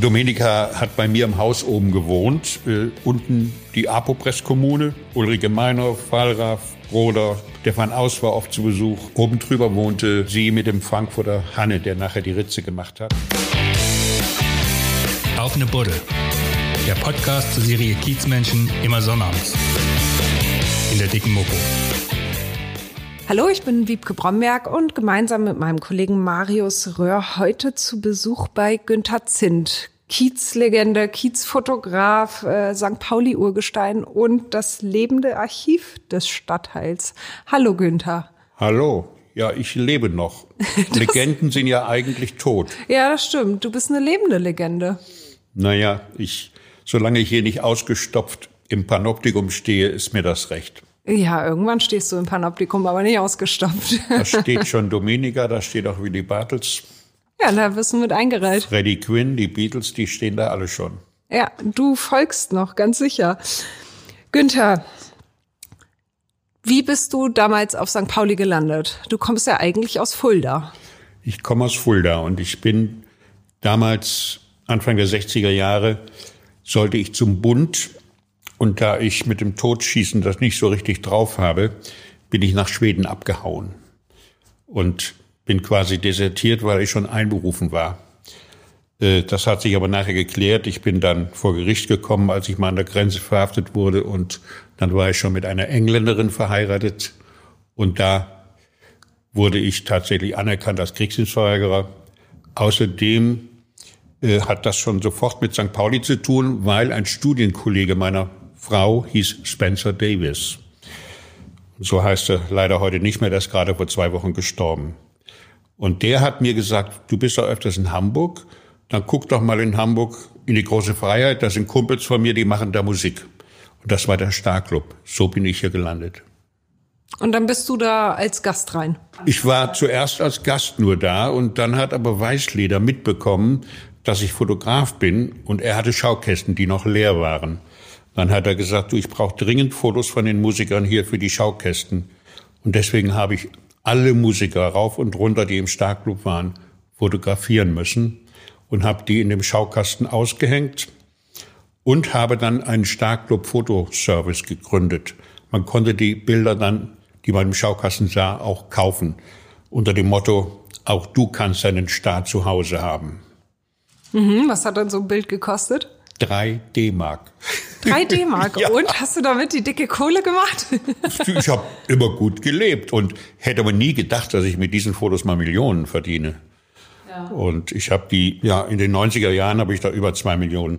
Domenica hat bei mir im Haus oben gewohnt. Äh, unten die Apopress-Kommune, Ulrike Meinhoff, Wallraff, Broder. Stefan Aus war oft zu Besuch. Oben drüber wohnte sie mit dem Frankfurter Hanne, der nachher die Ritze gemacht hat. Auf eine Buddel. Der Podcast zur Serie Kiezmenschen immer sonnabends. In der dicken Mopo. Hallo, ich bin Wiebke Bromberg und gemeinsam mit meinem Kollegen Marius Röhr heute zu Besuch bei Günther Zint. Kiezlegende, Kiezfotograf, äh, St. Pauli-Urgestein und das lebende Archiv des Stadtteils. Hallo Günther. Hallo. Ja, ich lebe noch. Legenden sind ja eigentlich tot. Ja, das stimmt. Du bist eine lebende Legende. Naja, ich, solange ich hier nicht ausgestopft im Panoptikum stehe, ist mir das recht. Ja, irgendwann stehst du im Panoptikum, aber nicht ausgestopft. Da steht schon Dominika, da steht auch Willy Bartels. Ja, da wirst du mit eingereiht. Freddie Quinn, die Beatles, die stehen da alle schon. Ja, du folgst noch, ganz sicher. Günther, wie bist du damals auf St. Pauli gelandet? Du kommst ja eigentlich aus Fulda. Ich komme aus Fulda und ich bin damals, Anfang der 60er Jahre, sollte ich zum Bund und da ich mit dem Totschießen das nicht so richtig drauf habe, bin ich nach Schweden abgehauen und bin quasi desertiert, weil ich schon einberufen war. Äh, das hat sich aber nachher geklärt. Ich bin dann vor Gericht gekommen, als ich mal an der Grenze verhaftet wurde und dann war ich schon mit einer Engländerin verheiratet und da wurde ich tatsächlich anerkannt als Kriegsdienstverweigerer. Außerdem äh, hat das schon sofort mit St. Pauli zu tun, weil ein Studienkollege meiner Frau hieß Spencer Davis. So heißt er leider heute nicht mehr, der ist gerade vor zwei Wochen gestorben. Und der hat mir gesagt, du bist doch öfters in Hamburg, dann guck doch mal in Hamburg in die große Freiheit, da sind Kumpels von mir, die machen da Musik. Und das war der Starclub. So bin ich hier gelandet. Und dann bist du da als Gast rein? Ich war zuerst als Gast nur da und dann hat aber Weißleder mitbekommen, dass ich Fotograf bin und er hatte Schaukästen, die noch leer waren. Dann hat er gesagt, du, ich brauche dringend Fotos von den Musikern hier für die Schaukästen. Und deswegen habe ich alle Musiker rauf und runter, die im Starkclub waren, fotografieren müssen und habe die in dem Schaukasten ausgehängt und habe dann einen Starkclub Fotoservice gegründet. Man konnte die Bilder dann, die man im Schaukasten sah, auch kaufen unter dem Motto, auch du kannst einen Star zu Hause haben. Mhm, was hat dann so ein Bild gekostet? Drei D-Mark. Drei D-Mark. Ja. Und hast du damit die dicke Kohle gemacht? ich habe immer gut gelebt und hätte aber nie gedacht, dass ich mit diesen Fotos mal Millionen verdiene. Ja. Und ich habe die, ja, in den 90er Jahren habe ich da über zwei Millionen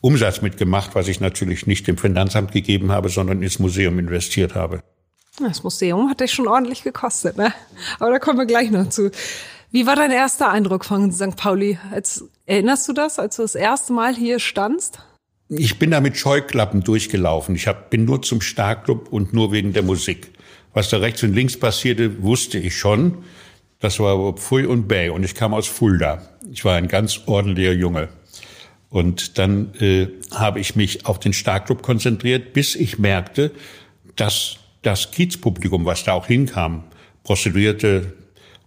Umsatz mitgemacht, was ich natürlich nicht dem Finanzamt gegeben habe, sondern ins Museum investiert habe. Das Museum hat dich schon ordentlich gekostet, ne? Aber da kommen wir gleich noch zu. Wie war dein erster Eindruck von St. Pauli? Als, erinnerst du das, als du das erste Mal hier standst? Ich bin da mit Scheuklappen durchgelaufen. Ich hab, bin nur zum Starkclub und nur wegen der Musik. Was da rechts und links passierte, wusste ich schon. Das war Pfui und Bay und ich kam aus Fulda. Ich war ein ganz ordentlicher Junge. Und dann äh, habe ich mich auf den Starkclub konzentriert, bis ich merkte, dass das Kiezpublikum, was da auch hinkam, Prostituierte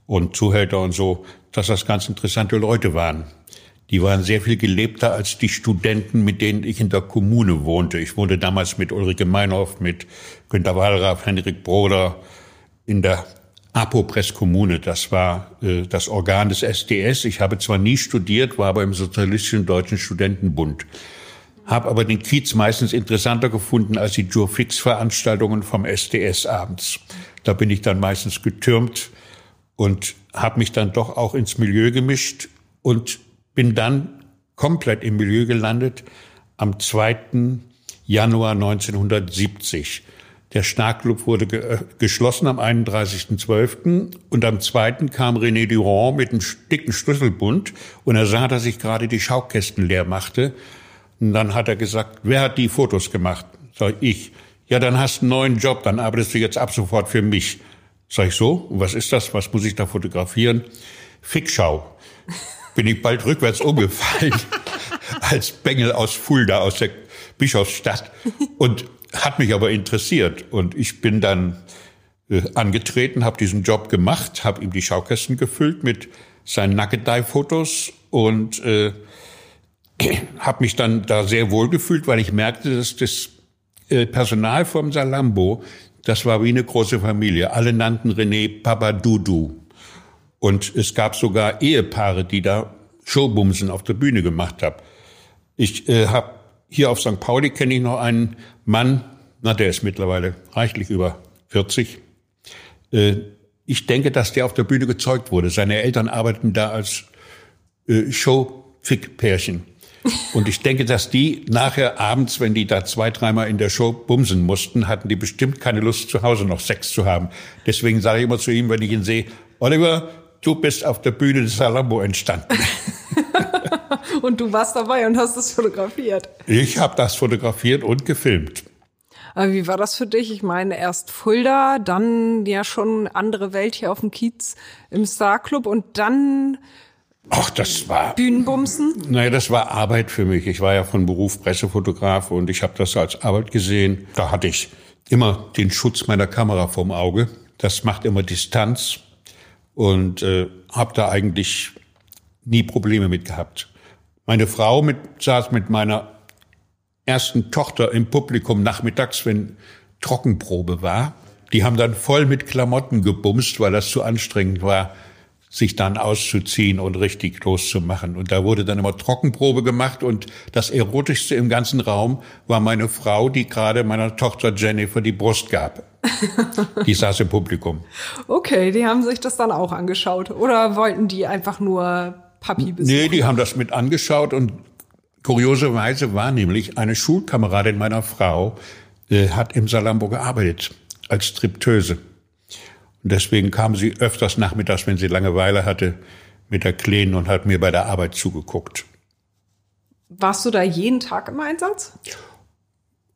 und Zuhälter und so, dass das ganz interessante Leute waren. Die waren sehr viel gelebter als die Studenten, mit denen ich in der Kommune wohnte. Ich wohnte damals mit Ulrike Meinhoff, mit Günter Wallraff, Henrik Broder in der Apopress-Kommune. Das war äh, das Organ des SDS. Ich habe zwar nie studiert, war aber im Sozialistischen Deutschen Studentenbund. Habe aber den Kiez meistens interessanter gefunden als die Jurfix-Veranstaltungen vom SDS abends. Da bin ich dann meistens getürmt und habe mich dann doch auch ins Milieu gemischt und bin dann komplett im Milieu gelandet am 2. Januar 1970. Der Starkclub wurde ge äh, geschlossen am 31.12. und am 2. kam René Durand mit einem dicken Schlüsselbund und er sah, dass ich gerade die Schaukästen leer machte. Und dann hat er gesagt, wer hat die Fotos gemacht? Sag ich. Ja, dann hast du einen neuen Job, dann arbeitest du jetzt ab sofort für mich. Sag ich so, was ist das? Was muss ich da fotografieren? Fickschau bin ich bald rückwärts umgefallen als Bengel aus Fulda, aus der Bischofsstadt und hat mich aber interessiert und ich bin dann äh, angetreten, habe diesen Job gemacht, habe ihm die Schaukästen gefüllt mit seinen Nackedei-Fotos und äh, habe mich dann da sehr wohl gefühlt, weil ich merkte, dass das äh, Personal vom Salambo, das war wie eine große Familie. Alle nannten René Papa Dudu. Und es gab sogar Ehepaare, die da Showbumsen auf der Bühne gemacht haben. Ich äh, habe hier auf St. Pauli kenne ich noch einen Mann, na der ist mittlerweile reichlich über 40. Äh, ich denke, dass der auf der Bühne gezeugt wurde. Seine Eltern arbeiten da als äh, Show-Fick-Pärchen. Und ich denke, dass die nachher abends, wenn die da zwei, dreimal in der Show bumsen mussten, hatten die bestimmt keine Lust, zu Hause noch Sex zu haben. Deswegen sage ich immer zu ihm, wenn ich ihn sehe, Oliver, du bist auf der Bühne des Salambo entstanden. und du warst dabei und hast es fotografiert. Ich habe das fotografiert und gefilmt. Aber wie war das für dich? Ich meine, erst Fulda, dann ja schon andere Welt hier auf dem Kiez im Star Club und dann Ach, das war Bühnenbumsen? Naja, das war Arbeit für mich. Ich war ja von Beruf Pressefotograf und ich habe das als Arbeit gesehen. Da hatte ich immer den Schutz meiner Kamera vorm Auge. Das macht immer Distanz und äh, habe da eigentlich nie Probleme mit gehabt. Meine Frau mit, saß mit meiner ersten Tochter im Publikum nachmittags, wenn Trockenprobe war. Die haben dann voll mit Klamotten gebumst, weil das zu anstrengend war sich dann auszuziehen und richtig loszumachen. Und da wurde dann immer Trockenprobe gemacht und das Erotischste im ganzen Raum war meine Frau, die gerade meiner Tochter Jennifer die Brust gab. die saß im Publikum. Okay, die haben sich das dann auch angeschaut. Oder wollten die einfach nur Papi besuchen? Nee, die haben das mit angeschaut und kurioserweise war nämlich eine Schulkameradin meiner Frau, äh, hat im Salambo gearbeitet als Stripteuse. Und deswegen kam sie öfters nachmittags, wenn sie Langeweile hatte, mit der Kleinen und hat mir bei der Arbeit zugeguckt. Warst du da jeden Tag im Einsatz?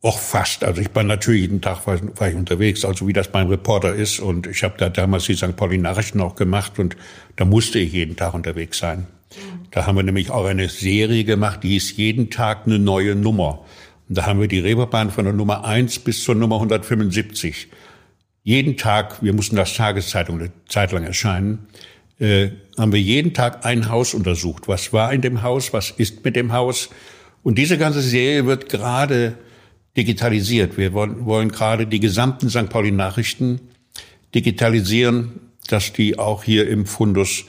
Och, fast. Also ich war natürlich jeden Tag war, war ich unterwegs, also wie das beim Reporter ist. Und ich habe da damals die St. Pauli Nachrichten auch gemacht und da musste ich jeden Tag unterwegs sein. Mhm. Da haben wir nämlich auch eine Serie gemacht, die hieß jeden Tag eine neue Nummer. Und da haben wir die Reeperbahn von der Nummer 1 bis zur Nummer 175 jeden Tag, wir mussten das Tageszeitung eine Zeit lang erscheinen, äh, haben wir jeden Tag ein Haus untersucht. Was war in dem Haus? Was ist mit dem Haus? Und diese ganze Serie wird gerade digitalisiert. Wir wollen, wollen gerade die gesamten St. Pauli Nachrichten digitalisieren, dass die auch hier im Fundus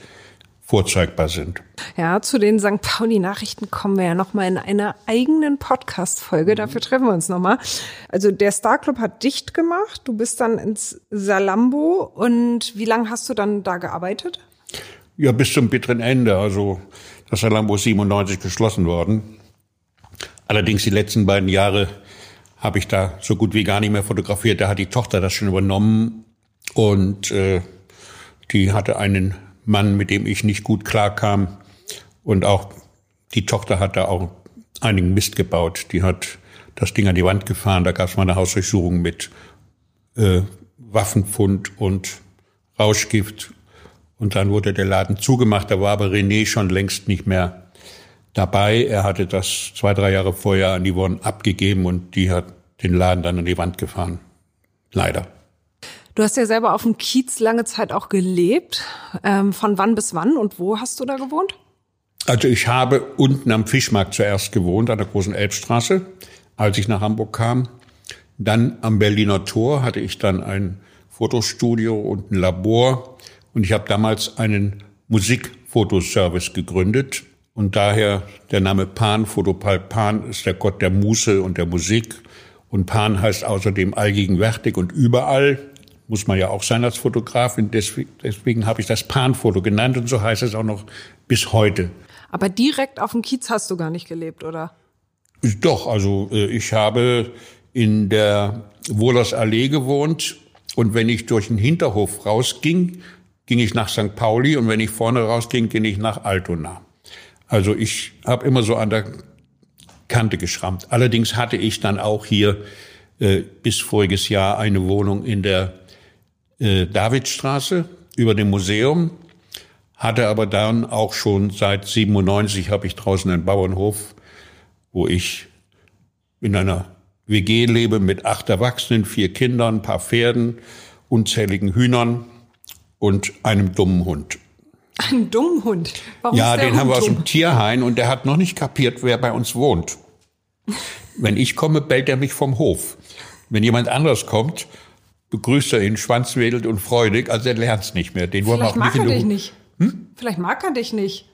vorzeigbar sind. Ja, zu den St. Pauli-Nachrichten kommen wir ja nochmal in einer eigenen Podcast-Folge. Mhm. Dafür treffen wir uns nochmal. Also der Star Club hat dicht gemacht. Du bist dann ins Salambo. Und wie lange hast du dann da gearbeitet? Ja, bis zum bitteren Ende. Also das Salambo ist 97 geschlossen worden. Allerdings die letzten beiden Jahre habe ich da so gut wie gar nicht mehr fotografiert. Da hat die Tochter das schon übernommen und äh, die hatte einen Mann, mit dem ich nicht gut klarkam. Und auch die Tochter hat da auch einigen Mist gebaut. Die hat das Ding an die Wand gefahren. Da gab es mal eine Hausdurchsuchung mit äh, Waffenfund und Rauschgift. Und dann wurde der Laden zugemacht. Da war aber René schon längst nicht mehr dabei. Er hatte das zwei, drei Jahre vorher an Won abgegeben und die hat den Laden dann an die Wand gefahren. Leider. Du hast ja selber auf dem Kiez lange Zeit auch gelebt. Ähm, von wann bis wann und wo hast du da gewohnt? Also ich habe unten am Fischmarkt zuerst gewohnt, an der großen Elbstraße, als ich nach Hamburg kam. Dann am Berliner Tor hatte ich dann ein Fotostudio und ein Labor. Und ich habe damals einen Musikfotoservice gegründet. Und daher der Name Pan, Fotopal Pan ist der Gott der Muße und der Musik. Und Pan heißt außerdem allgegenwärtig und überall muss man ja auch sein als Fotografin. Deswegen, deswegen habe ich das Panfoto genannt und so heißt es auch noch bis heute. Aber direkt auf dem Kiez hast du gar nicht gelebt, oder? Doch, also äh, ich habe in der Wohlers Allee gewohnt und wenn ich durch den Hinterhof rausging, ging ich nach St. Pauli und wenn ich vorne rausging, ging ich nach Altona. Also ich habe immer so an der Kante geschrammt. Allerdings hatte ich dann auch hier äh, bis voriges Jahr eine Wohnung in der äh, Davidstraße über dem Museum, hatte aber dann auch schon seit 97 habe ich draußen einen Bauernhof, wo ich in einer WG lebe mit acht Erwachsenen, vier Kindern, ein paar Pferden, unzähligen Hühnern und einem dummen Hund. Einen dummen Hund. Warum ja, den Hund haben wir aus dem Tierhain und der hat noch nicht kapiert, wer bei uns wohnt. Wenn ich komme, bellt er mich vom Hof. Wenn jemand anderes kommt, begrüßt er ihn schwanzwedelt und freudig, also er lernt es nicht mehr. Den Vielleicht mag er dich nicht. Hm? Vielleicht mag er dich nicht.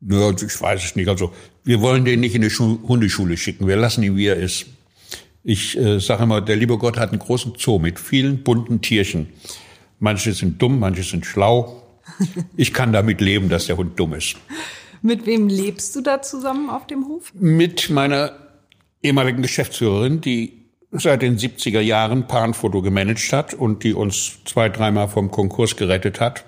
Nö, ich weiß es nicht. Also wir wollen den nicht in die Schu Hundeschule schicken. Wir lassen ihn, wie er ist. Ich äh, sage immer, der liebe Gott hat einen großen Zoo mit vielen bunten Tierchen. Manche sind dumm, manche sind schlau. Ich kann damit leben, dass der Hund dumm ist. Mit wem lebst du da zusammen auf dem Hof? Mit meiner ehemaligen Geschäftsführerin, die seit den 70er Jahren Panfoto gemanagt hat und die uns zwei, dreimal vom Konkurs gerettet hat.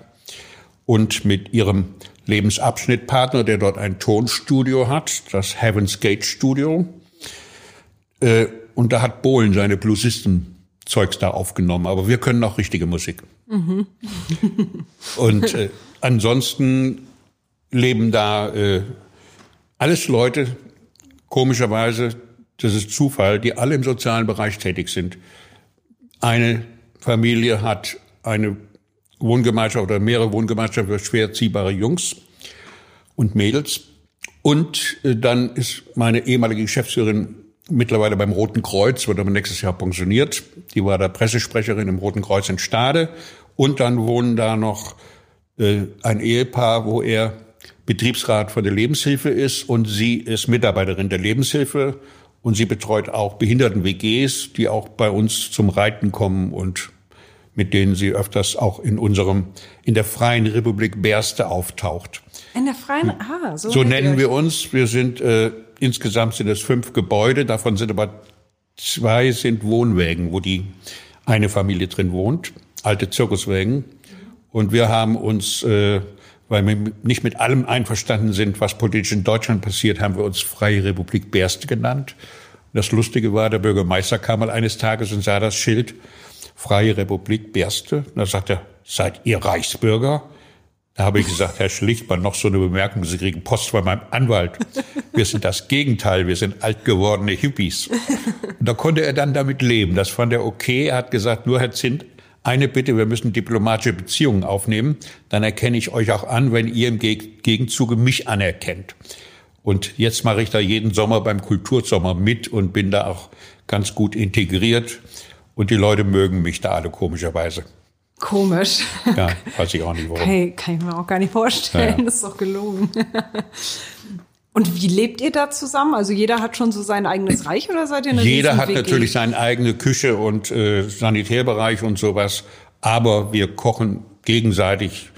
Und mit ihrem Lebensabschnittpartner, der dort ein Tonstudio hat, das Heaven's Gate Studio. Äh, und da hat Bohlen seine Bluesisten-Zeugs da aufgenommen. Aber wir können auch richtige Musik. Mhm. und äh, ansonsten leben da äh, alles Leute, komischerweise, das ist Zufall, die alle im sozialen Bereich tätig sind. Eine Familie hat eine Wohngemeinschaft oder mehrere Wohngemeinschaften für schwer ziehbare Jungs und Mädels. Und äh, dann ist meine ehemalige Geschäftsführerin mittlerweile beim Roten Kreuz, wird aber nächstes Jahr pensioniert. Die war da Pressesprecherin im Roten Kreuz in Stade. Und dann wohnen da noch äh, ein Ehepaar, wo er Betriebsrat von der Lebenshilfe ist und sie ist Mitarbeiterin der Lebenshilfe und sie betreut auch Behinderten-WGs, die auch bei uns zum Reiten kommen und mit denen sie öfters auch in unserem, in der Freien Republik Berste auftaucht. In der Freien, ah, so. So nennen wir uns. Wir sind, äh, insgesamt sind es fünf Gebäude, davon sind aber zwei sind Wohnwägen, wo die eine Familie drin wohnt, alte Zirkuswägen. Und wir haben uns, äh, weil wir nicht mit allem einverstanden sind, was politisch in Deutschland passiert, haben wir uns Freie Republik Berste genannt. Das Lustige war, der Bürgermeister kam mal eines Tages und sah das Schild Freie Republik Berste. Da sagt er, seid ihr Reichsbürger? Da habe ich gesagt, Herr Schlichtmann, noch so eine Bemerkung, Sie kriegen Post von meinem Anwalt. Wir sind das Gegenteil, wir sind altgewordene Hippies. Und da konnte er dann damit leben. Das fand er okay. Er hat gesagt, nur Herr Zint, eine Bitte, wir müssen diplomatische Beziehungen aufnehmen. Dann erkenne ich euch auch an, wenn ihr im Gegenzuge mich anerkennt. Und jetzt mache ich da jeden Sommer beim Kultursommer mit und bin da auch ganz gut integriert. Und die Leute mögen mich da alle komischerweise. Komisch. Ja, weiß ich auch nicht warum. Kann, kann ich mir auch gar nicht vorstellen. Ja. Das ist doch gelogen. Und wie lebt ihr da zusammen? Also jeder hat schon so sein eigenes Reich oder seid ihr eine Jeder hat natürlich seine eigene Küche und äh, Sanitärbereich und sowas. Aber wir kochen gegenseitig,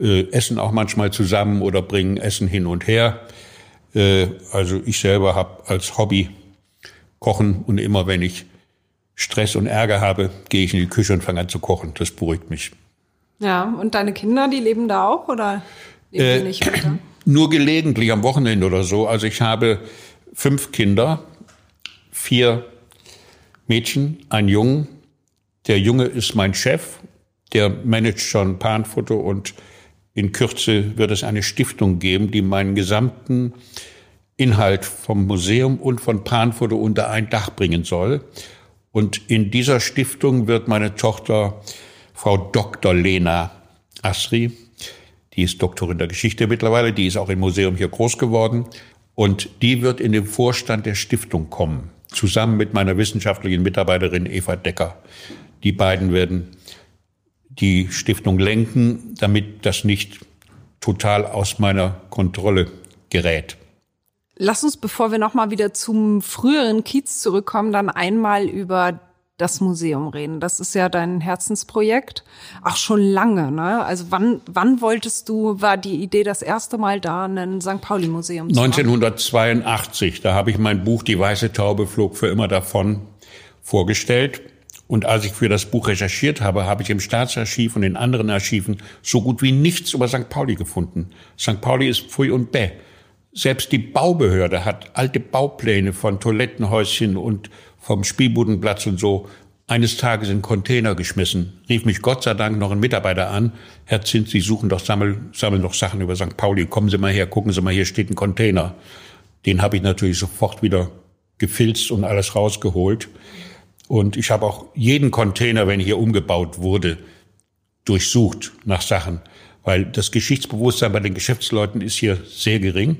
äh, essen auch manchmal zusammen oder bringen Essen hin und her. Äh, also ich selber habe als Hobby Kochen und immer wenn ich Stress und Ärger habe, gehe ich in die Küche und fange an zu kochen. Das beruhigt mich. Ja, und deine Kinder, die leben da auch oder leben äh, die nicht weiter? Nur gelegentlich am Wochenende oder so. Also ich habe fünf Kinder, vier Mädchen, ein Jungen. Der Junge ist mein Chef, der managt schon Panfoto und in Kürze wird es eine Stiftung geben, die meinen gesamten Inhalt vom Museum und von Panfoto unter ein Dach bringen soll. Und in dieser Stiftung wird meine Tochter Frau Dr. Lena Asri, die ist Doktorin der Geschichte mittlerweile, die ist auch im Museum hier groß geworden. Und die wird in den Vorstand der Stiftung kommen, zusammen mit meiner wissenschaftlichen Mitarbeiterin Eva Decker. Die beiden werden die Stiftung lenken, damit das nicht total aus meiner Kontrolle gerät. Lass uns, bevor wir nochmal wieder zum früheren Kiez zurückkommen, dann einmal über das Museum reden. Das ist ja dein Herzensprojekt. Auch schon lange, ne? Also wann, wann wolltest du, war die Idee das erste Mal da, ein St. Pauli-Museum zu 1982, da habe ich mein Buch Die weiße Taube flog für immer davon vorgestellt. Und als ich für das Buch recherchiert habe, habe ich im Staatsarchiv und in anderen Archiven so gut wie nichts über St. Pauli gefunden. St. Pauli ist Pfui und Bäh. Selbst die Baubehörde hat alte Baupläne von Toilettenhäuschen und vom Spielbudenplatz und so eines Tages in Container geschmissen. Rief mich Gott sei Dank noch ein Mitarbeiter an. Herr Zins, Sie suchen doch, sammeln, sammeln doch Sachen über St. Pauli. Kommen Sie mal her, gucken Sie mal, hier steht ein Container. Den habe ich natürlich sofort wieder gefilzt und alles rausgeholt. Und ich habe auch jeden Container, wenn hier umgebaut wurde, durchsucht nach Sachen. weil das Geschichtsbewusstsein bei den Geschäftsleuten ist hier sehr gering.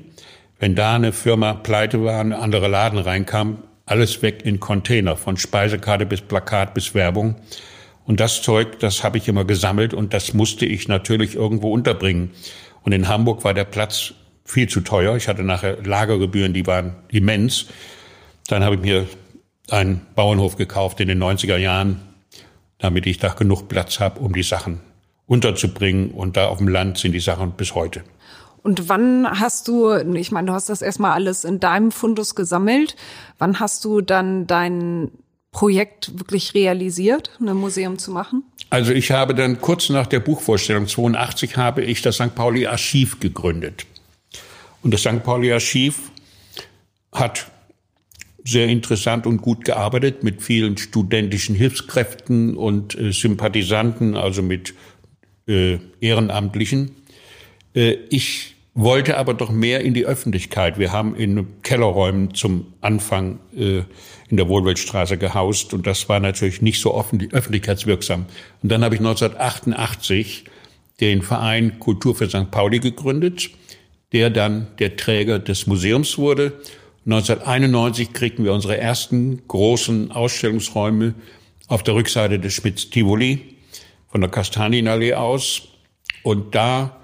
Wenn da eine Firma pleite war, ein anderer Laden reinkam, alles weg in Container, von Speisekarte bis Plakat bis Werbung. Und das Zeug, das habe ich immer gesammelt und das musste ich natürlich irgendwo unterbringen. Und in Hamburg war der Platz viel zu teuer. Ich hatte nachher Lagergebühren, die waren immens. Dann habe ich mir einen Bauernhof gekauft in den 90er Jahren, damit ich da genug Platz habe, um die Sachen unterzubringen. Und da auf dem Land sind die Sachen bis heute. Und wann hast du, ich meine, du hast das erstmal alles in deinem Fundus gesammelt. Wann hast du dann dein Projekt wirklich realisiert, ein Museum zu machen? Also ich habe dann kurz nach der Buchvorstellung 82 habe ich das St. Pauli Archiv gegründet. Und das St. Pauli Archiv hat sehr interessant und gut gearbeitet mit vielen studentischen Hilfskräften und äh, Sympathisanten, also mit äh, Ehrenamtlichen. Äh, ich wollte aber doch mehr in die Öffentlichkeit. Wir haben in Kellerräumen zum Anfang äh, in der Wohlweltstraße gehaust und das war natürlich nicht so offen, öffentlichkeitswirksam. Und dann habe ich 1988 den Verein Kultur für St. Pauli gegründet, der dann der Träger des Museums wurde. 1991 kriegten wir unsere ersten großen Ausstellungsräume auf der Rückseite des Schmitz-Tivoli von der Kastanienallee aus. Und da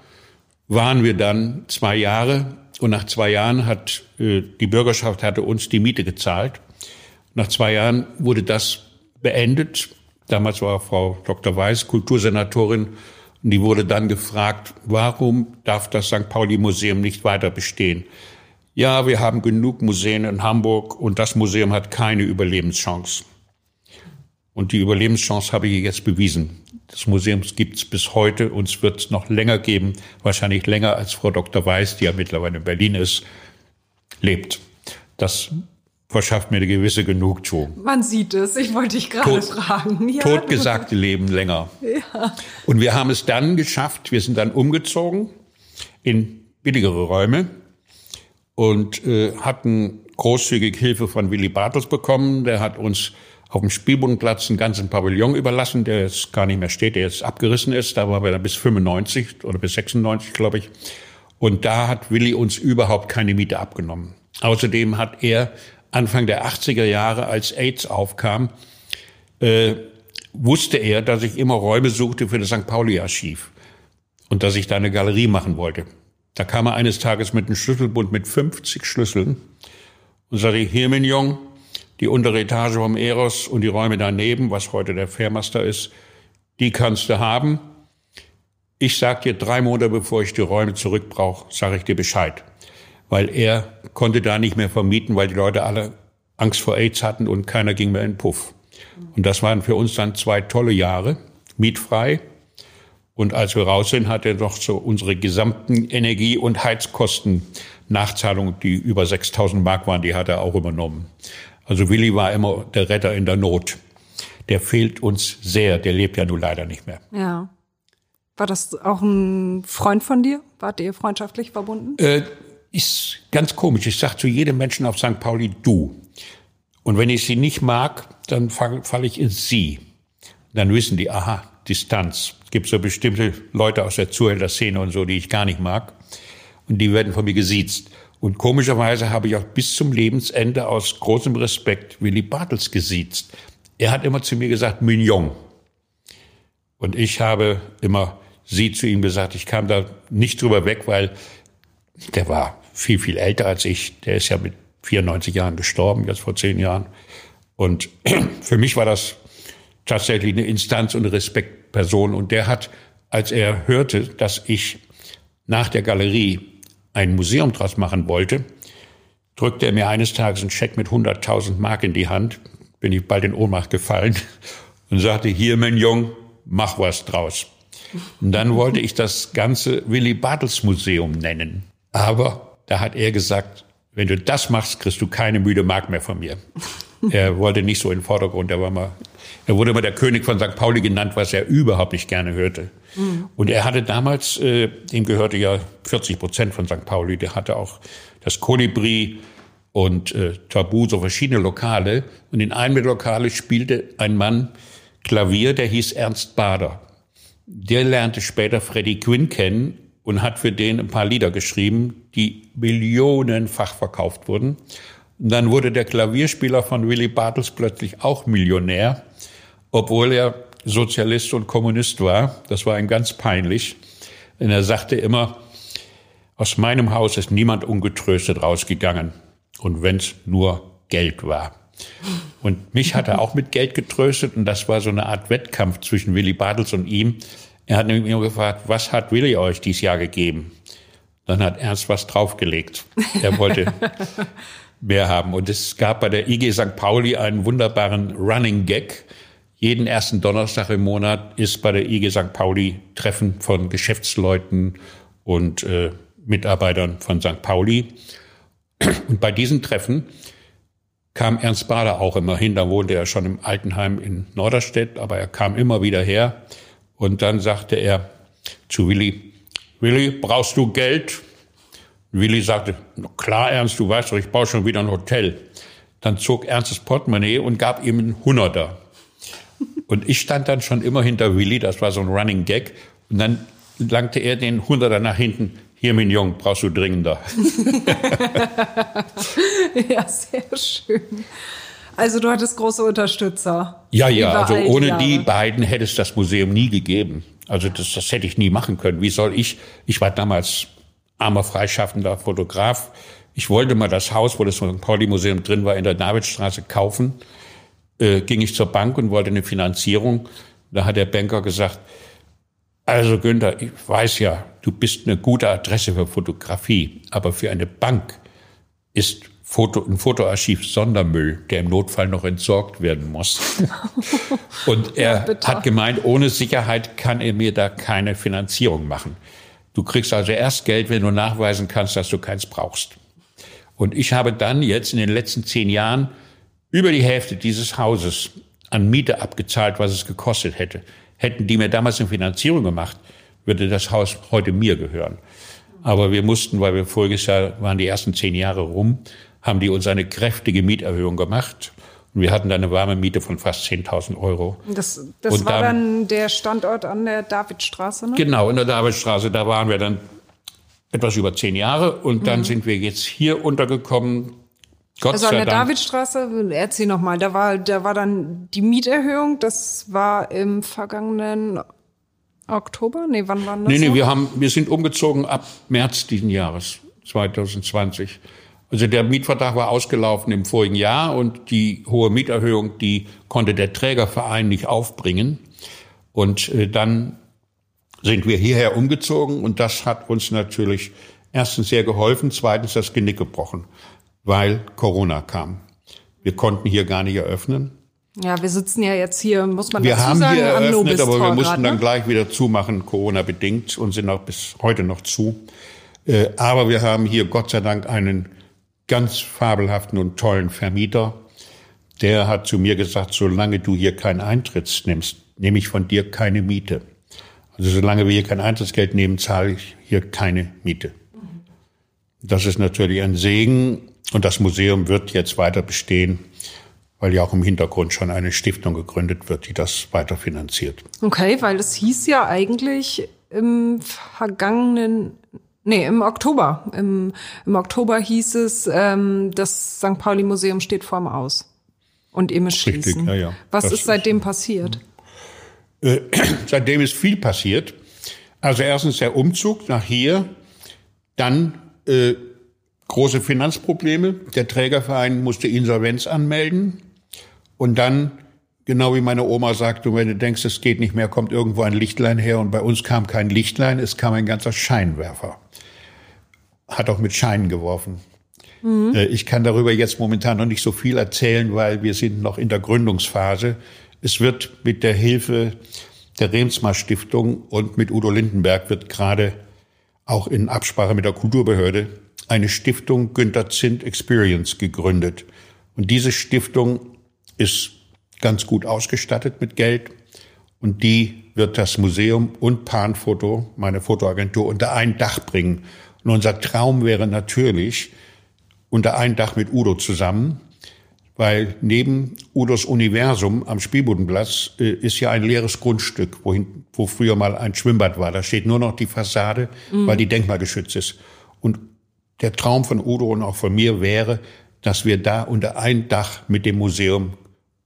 waren wir dann zwei Jahre und nach zwei Jahren hat äh, die Bürgerschaft hatte uns die Miete gezahlt. Nach zwei Jahren wurde das beendet. Damals war Frau Dr. Weiß Kultursenatorin und die wurde dann gefragt, warum darf das St. Pauli Museum nicht weiter bestehen? Ja, wir haben genug Museen in Hamburg und das Museum hat keine Überlebenschance. Und die Überlebenschance habe ich jetzt bewiesen. Das Museum gibt es bis heute und es wird es noch länger geben, wahrscheinlich länger als Frau Dr. Weiß, die ja mittlerweile in Berlin ist, lebt. Das verschafft mir eine gewisse Genugtuung. Man sieht es, ich wollte dich gerade fragen. Ja. Totgesagte leben länger. Ja. Und wir haben es dann geschafft, wir sind dann umgezogen in billigere Räume und äh, hatten großzügig Hilfe von Willy Bartels bekommen. Der hat uns auf dem Spielbodenplatz einen ganzen Pavillon überlassen, der jetzt gar nicht mehr steht, der jetzt abgerissen ist. Da waren wir dann bis 95 oder bis 96, glaube ich. Und da hat Willi uns überhaupt keine Miete abgenommen. Außerdem hat er Anfang der 80er Jahre, als AIDS aufkam, äh, wusste er, dass ich immer Räume suchte für das St. Pauli-Archiv und dass ich da eine Galerie machen wollte. Da kam er eines Tages mit einem Schlüsselbund mit 50 Schlüsseln und sagte, hier, Mignon, die untere Etage vom Eros und die Räume daneben, was heute der Fairmaster ist, die kannst du haben. Ich sag dir drei Monate, bevor ich die Räume zurückbrauche, sage ich dir Bescheid. Weil er konnte da nicht mehr vermieten, weil die Leute alle Angst vor AIDS hatten und keiner ging mehr in den Puff. Und das waren für uns dann zwei tolle Jahre, mietfrei. Und als wir raus sind, hat er noch so unsere gesamten Energie- und Heizkosten Nachzahlungen, die über 6000 Mark waren, die hat er auch übernommen. Also Willi war immer der Retter in der Not. Der fehlt uns sehr. Der lebt ja nun leider nicht mehr. Ja. War das auch ein Freund von dir? Wart ihr freundschaftlich verbunden? Äh, ist ganz komisch. Ich sage zu jedem Menschen auf St. Pauli du. Und wenn ich sie nicht mag, dann falle fall ich in sie. Dann wissen die, aha, Distanz. Es gibt so bestimmte Leute aus der Zuhälterszene und so, die ich gar nicht mag. Und die werden von mir gesiezt. Und komischerweise habe ich auch bis zum Lebensende aus großem Respekt Willy Bartels gesiezt. Er hat immer zu mir gesagt, Mignon. Und ich habe immer sie zu ihm gesagt. Ich kam da nicht drüber weg, weil der war viel, viel älter als ich. Der ist ja mit 94 Jahren gestorben, jetzt vor zehn Jahren. Und für mich war das tatsächlich eine Instanz und eine Respektperson. Und der hat, als er hörte, dass ich nach der Galerie ein Museum draus machen wollte, drückte er mir eines Tages einen Scheck mit 100.000 Mark in die Hand, bin ich bald in Ohnmacht gefallen und sagte, hier, mein Jung, mach was draus. Und dann wollte ich das ganze Willy Bartels Museum nennen. Aber da hat er gesagt, wenn du das machst, kriegst du keine müde Mark mehr von mir. Er wollte nicht so in den Vordergrund, er war mal, er wurde immer der König von St. Pauli genannt, was er überhaupt nicht gerne hörte. Mhm. Und er hatte damals, äh, ihm gehörte ja 40 Prozent von St. Pauli, der hatte auch das Kolibri und äh, Tabu, so verschiedene Lokale. Und in einem der Lokale spielte ein Mann Klavier, der hieß Ernst Bader. Der lernte später Freddie Quinn kennen und hat für den ein paar Lieder geschrieben, die millionenfach verkauft wurden. Und dann wurde der Klavierspieler von Willy Bartels plötzlich auch Millionär, obwohl er Sozialist und Kommunist war. Das war ihm ganz peinlich. Denn er sagte immer, aus meinem Haus ist niemand ungetröstet rausgegangen. Und wenn's nur Geld war. Und mich hat er auch mit Geld getröstet und das war so eine Art Wettkampf zwischen Willy Bartels und ihm. Er hat nämlich immer gefragt, was hat Willy euch dieses Jahr gegeben? Dann hat Ernst was draufgelegt. Er wollte mehr haben. Und es gab bei der IG St. Pauli einen wunderbaren Running Gag. Jeden ersten Donnerstag im Monat ist bei der IG St. Pauli Treffen von Geschäftsleuten und äh, Mitarbeitern von St. Pauli. Und bei diesen Treffen kam Ernst Bader auch immer hin. Da wohnte er schon im Altenheim in Norderstedt, aber er kam immer wieder her. Und dann sagte er zu Willi, Willi, brauchst du Geld? Willi sagte, klar, Ernst, du weißt doch, ich baue schon wieder ein Hotel. Dann zog Ernst das Portemonnaie und gab ihm einen Hunderter. Und ich stand dann schon immer hinter Willi, das war so ein Running Gag. Und dann langte er den Hunderter nach hinten. Hier, mein Jung, brauchst du dringender. ja, sehr schön. Also du hattest große Unterstützer. Ja, ja, also ohne die, die beiden hätte es das Museum nie gegeben. Also das, das hätte ich nie machen können. Wie soll ich, ich war damals armer freischaffender Fotograf. Ich wollte mal das Haus, wo das St. Pauli-Museum drin war, in der Davidstraße kaufen. Äh, ging ich zur Bank und wollte eine Finanzierung. Da hat der Banker gesagt, also Günther, ich weiß ja, du bist eine gute Adresse für Fotografie, aber für eine Bank ist Foto, ein Fotoarchiv Sondermüll, der im Notfall noch entsorgt werden muss. Und er ja, hat gemeint, ohne Sicherheit kann er mir da keine Finanzierung machen. Du kriegst also erst Geld, wenn du nachweisen kannst, dass du keins brauchst. Und ich habe dann jetzt in den letzten zehn Jahren über die Hälfte dieses Hauses an Miete abgezahlt, was es gekostet hätte. Hätten die mir damals eine Finanzierung gemacht, würde das Haus heute mir gehören. Aber wir mussten, weil wir voriges Jahr waren die ersten zehn Jahre rum, haben die uns eine kräftige Mieterhöhung gemacht. Und wir hatten dann eine warme Miete von fast 10.000 Euro. Das, das war dann, dann der Standort an der Davidstraße, ne? Genau, in der Davidstraße. Da waren wir dann etwas über zehn Jahre. Und dann mhm. sind wir jetzt hier untergekommen, Gott also an der Dank. Davidstraße, erzähl noch mal, da war, da war dann die Mieterhöhung, das war im vergangenen Oktober? Nee, wann war das? Nee, nee, wir haben, wir sind umgezogen ab März diesen Jahres, 2020. Also der Mietvertrag war ausgelaufen im vorigen Jahr und die hohe Mieterhöhung, die konnte der Trägerverein nicht aufbringen. Und äh, dann sind wir hierher umgezogen und das hat uns natürlich erstens sehr geholfen, zweitens das Genick gebrochen weil Corona kam. Wir konnten hier gar nicht eröffnen. Ja, wir sitzen ja jetzt hier, muss man wir dazu sagen, Wir haben hier eröffnet, aber wir mussten ne? dann gleich wieder zumachen, Corona-bedingt, und sind auch bis heute noch zu. Äh, aber wir haben hier Gott sei Dank einen ganz fabelhaften und tollen Vermieter. Der hat zu mir gesagt, solange du hier keinen Eintritt nimmst, nehme ich von dir keine Miete. Also solange wir hier kein Eintrittsgeld nehmen, zahle ich hier keine Miete. Das ist natürlich ein Segen, und das Museum wird jetzt weiter bestehen, weil ja auch im Hintergrund schon eine Stiftung gegründet wird, die das weiter finanziert. Okay, weil es hieß ja eigentlich im vergangenen Nee, im Oktober. Im, im Oktober hieß es, ähm, das St. Pauli-Museum steht vorm Aus. Und ihr müsst schließen. Ja, ja. Was das ist seitdem passiert? Äh, seitdem ist viel passiert. Also erstens der Umzug nach hier, dann äh, große Finanzprobleme. Der Trägerverein musste Insolvenz anmelden. Und dann, genau wie meine Oma sagte, wenn du denkst, es geht nicht mehr, kommt irgendwo ein Lichtlein her. Und bei uns kam kein Lichtlein, es kam ein ganzer Scheinwerfer. Hat auch mit Scheinen geworfen. Mhm. Äh, ich kann darüber jetzt momentan noch nicht so viel erzählen, weil wir sind noch in der Gründungsphase. Es wird mit der Hilfe der Remsmar Stiftung und mit Udo Lindenberg wird gerade auch in Absprache mit der Kulturbehörde eine Stiftung Günter Zint Experience gegründet. Und diese Stiftung ist ganz gut ausgestattet mit Geld und die wird das Museum und Panfoto, meine Fotoagentur, unter ein Dach bringen. Und unser Traum wäre natürlich, unter ein Dach mit Udo zusammen, weil neben Udos Universum am Spielbodenplatz äh, ist ja ein leeres Grundstück, wohin, wo früher mal ein Schwimmbad war. Da steht nur noch die Fassade, mhm. weil die denkmalgeschützt ist. Und der Traum von Udo und auch von mir wäre, dass wir da unter ein Dach mit dem Museum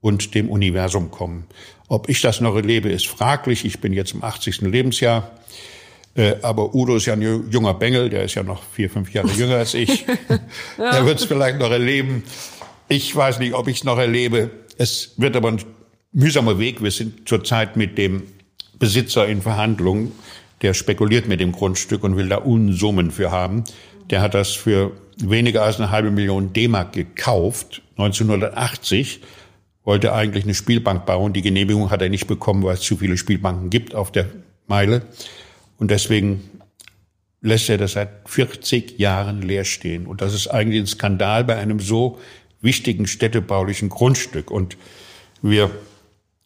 und dem Universum kommen. Ob ich das noch erlebe, ist fraglich. Ich bin jetzt im 80. Lebensjahr. Äh, aber Udo ist ja ein junger Bengel, der ist ja noch vier, fünf Jahre jünger als ich. ja. Er wird es vielleicht noch erleben. Ich weiß nicht, ob ich es noch erlebe. Es wird aber ein mühsamer Weg. Wir sind zurzeit mit dem Besitzer in Verhandlungen. Der spekuliert mit dem Grundstück und will da Unsummen für haben. Der hat das für weniger als eine halbe Million D-Mark gekauft, 1980 wollte eigentlich eine Spielbank bauen. Die Genehmigung hat er nicht bekommen, weil es zu viele Spielbanken gibt auf der Meile. Und deswegen lässt er das seit 40 Jahren leer stehen. Und das ist eigentlich ein Skandal bei einem so wichtigen städtebaulichen Grundstück. Und wir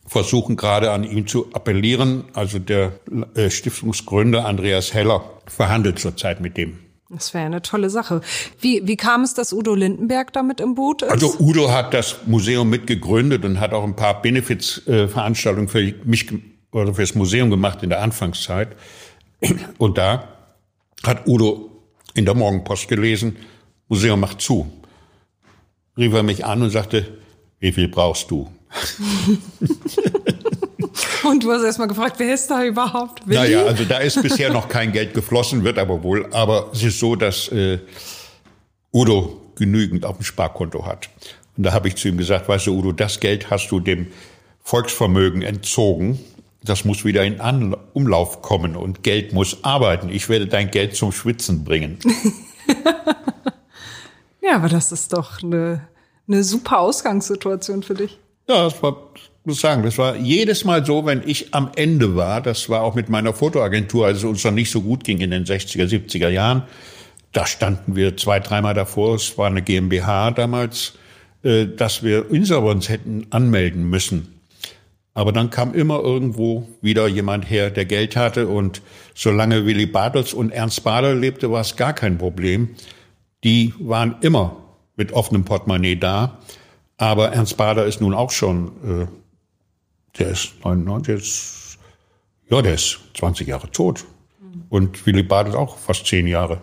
versuchen gerade an ihn zu appellieren. Also der äh, Stiftungsgründer Andreas Heller verhandelt zurzeit mit dem. Das wäre eine tolle Sache. Wie, wie kam es, dass Udo Lindenberg damit im Boot ist? Also Udo hat das Museum mitgegründet und hat auch ein paar Benefits-Veranstaltungen für mich oder fürs Museum gemacht in der Anfangszeit. Und da hat Udo in der Morgenpost gelesen, Museum macht zu. Rief er mich an und sagte, wie viel brauchst du? Und du hast erstmal gefragt, wer ist da überhaupt? Willi? Naja, also da ist bisher noch kein Geld geflossen, wird aber wohl. Aber es ist so, dass äh, Udo genügend auf dem Sparkonto hat. Und da habe ich zu ihm gesagt, weißt du, Udo, das Geld hast du dem Volksvermögen entzogen. Das muss wieder in An Umlauf kommen und Geld muss arbeiten. Ich werde dein Geld zum Schwitzen bringen. ja, aber das ist doch eine, eine super Ausgangssituation für dich. Ja, das war muss sagen, das war jedes Mal so, wenn ich am Ende war, das war auch mit meiner Fotoagentur, als es uns noch nicht so gut ging in den 60er, 70er Jahren, da standen wir zwei, dreimal davor, es war eine GmbH damals, äh, dass wir Insolvenz hätten anmelden müssen. Aber dann kam immer irgendwo wieder jemand her, der Geld hatte und solange Willy Bartels und Ernst Bader lebte, war es gar kein Problem. Die waren immer mit offenem Portemonnaie da. Aber Ernst Bader ist nun auch schon äh, der ist 99, jetzt, ja, der ist 20 Jahre tot. Und Willy Barth ist auch fast 10 Jahre.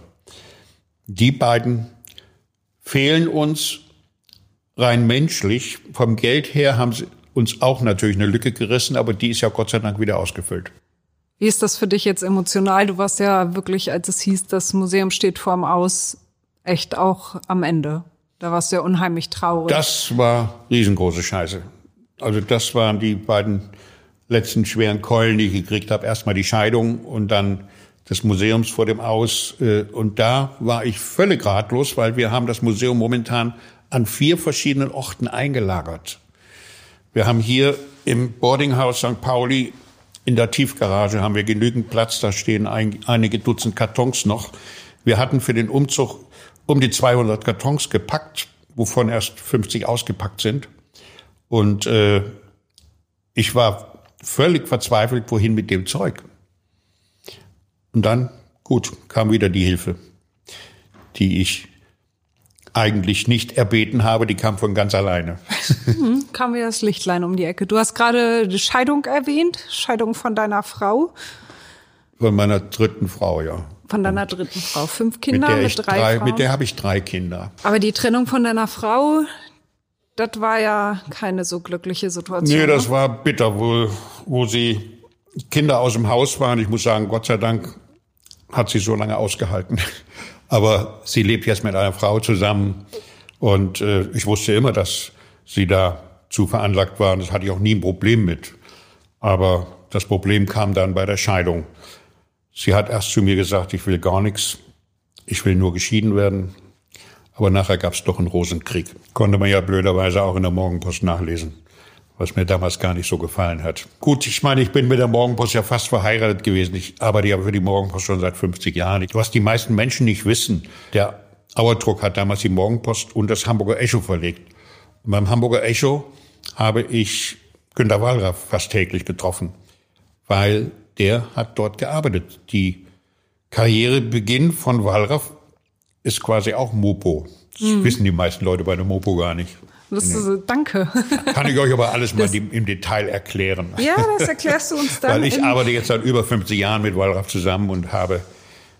Die beiden fehlen uns rein menschlich. Vom Geld her haben sie uns auch natürlich eine Lücke gerissen, aber die ist ja Gott sei Dank wieder ausgefüllt. Wie ist das für dich jetzt emotional? Du warst ja wirklich, als es hieß, das Museum steht vorm Aus, echt auch am Ende. Da warst du ja unheimlich traurig. Das war riesengroße Scheiße. Also das waren die beiden letzten schweren Keulen, die ich gekriegt habe. Erstmal die Scheidung und dann des Museums vor dem Aus. Äh, und da war ich völlig ratlos, weil wir haben das Museum momentan an vier verschiedenen Orten eingelagert. Wir haben hier im Boardinghaus St. Pauli in der Tiefgarage haben wir genügend Platz, da stehen ein, einige Dutzend Kartons noch. Wir hatten für den Umzug um die 200 Kartons gepackt, wovon erst 50 ausgepackt sind. Und äh, ich war völlig verzweifelt, wohin mit dem Zeug. Und dann, gut, kam wieder die Hilfe, die ich eigentlich nicht erbeten habe, die kam von ganz alleine. Mhm, kam wieder das Lichtlein um die Ecke. Du hast gerade die Scheidung erwähnt, Scheidung von deiner Frau. Von meiner dritten Frau, ja. Von deiner dritten Frau. Fünf Kinder mit, mit drei, drei Frauen. Mit der habe ich drei Kinder. Aber die Trennung von deiner Frau, das war ja keine so glückliche Situation. Nee, das ne? war bitter, wo, wo sie Kinder aus dem Haus waren. Ich muss sagen, Gott sei Dank hat sie so lange ausgehalten. Aber sie lebt jetzt mit einer Frau zusammen. Und äh, ich wusste immer, dass sie da zu veranlagt war. Und das hatte ich auch nie ein Problem mit. Aber das Problem kam dann bei der Scheidung. Sie hat erst zu mir gesagt, ich will gar nichts. Ich will nur geschieden werden. Aber nachher gab es doch einen Rosenkrieg. Konnte man ja blöderweise auch in der Morgenpost nachlesen, was mir damals gar nicht so gefallen hat. Gut, ich meine, ich bin mit der Morgenpost ja fast verheiratet gewesen. Ich arbeite ja für die Morgenpost schon seit 50 Jahren. Was die meisten Menschen nicht wissen, der Auerdruck hat damals die Morgenpost und das Hamburger Echo verlegt. Und beim Hamburger Echo habe ich Günter Wallraff fast täglich getroffen, weil der hat dort gearbeitet. Die Karrierebeginn von Wallraff ist quasi auch Mopo. Das mhm. wissen die meisten Leute bei der Mopo gar nicht. Das so, danke. Kann ich euch aber alles mal im Detail erklären. Ja, das erklärst du uns dann. Weil ich arbeite jetzt seit über 50 Jahren mit Wallraff zusammen und habe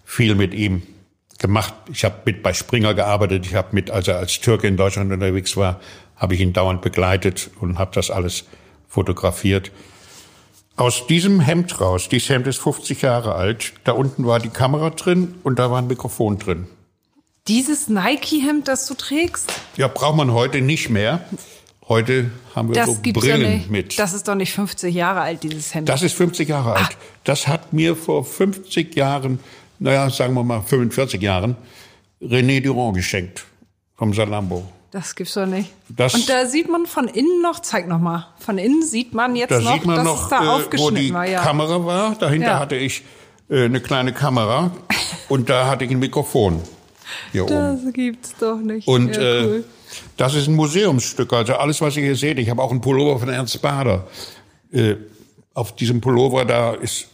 viel mit ihm gemacht. Ich habe mit bei Springer gearbeitet. Ich habe mit, als er als Türke in Deutschland unterwegs war, habe ich ihn dauernd begleitet und habe das alles fotografiert. Aus diesem Hemd raus, dieses Hemd ist 50 Jahre alt, da unten war die Kamera drin und da war ein Mikrofon drin. Dieses Nike-Hemd, das du trägst? Ja, braucht man heute nicht mehr. Heute haben wir das so Brillen mit. Das ist doch nicht 50 Jahre alt, dieses Hemd. Das ist 50 Jahre alt. Ah. Das hat mir vor 50 Jahren, naja, sagen wir mal 45 Jahren, René Durand geschenkt vom Salambo. Das gibt's doch nicht. Das, und da sieht man von innen noch, zeig noch mal, von innen sieht man jetzt da noch, sieht man dass noch, es da äh, aufgeschnitten wo die war. Ja. Kamera war. Dahinter ja. hatte ich äh, eine kleine Kamera und da hatte ich ein Mikrofon hier das oben. gibt's doch nicht. Und ja, äh, cool. äh, das ist ein Museumsstück. Also alles, was ihr hier seht. Ich habe auch einen Pullover von Ernst Bader. Äh, auf diesem Pullover da ist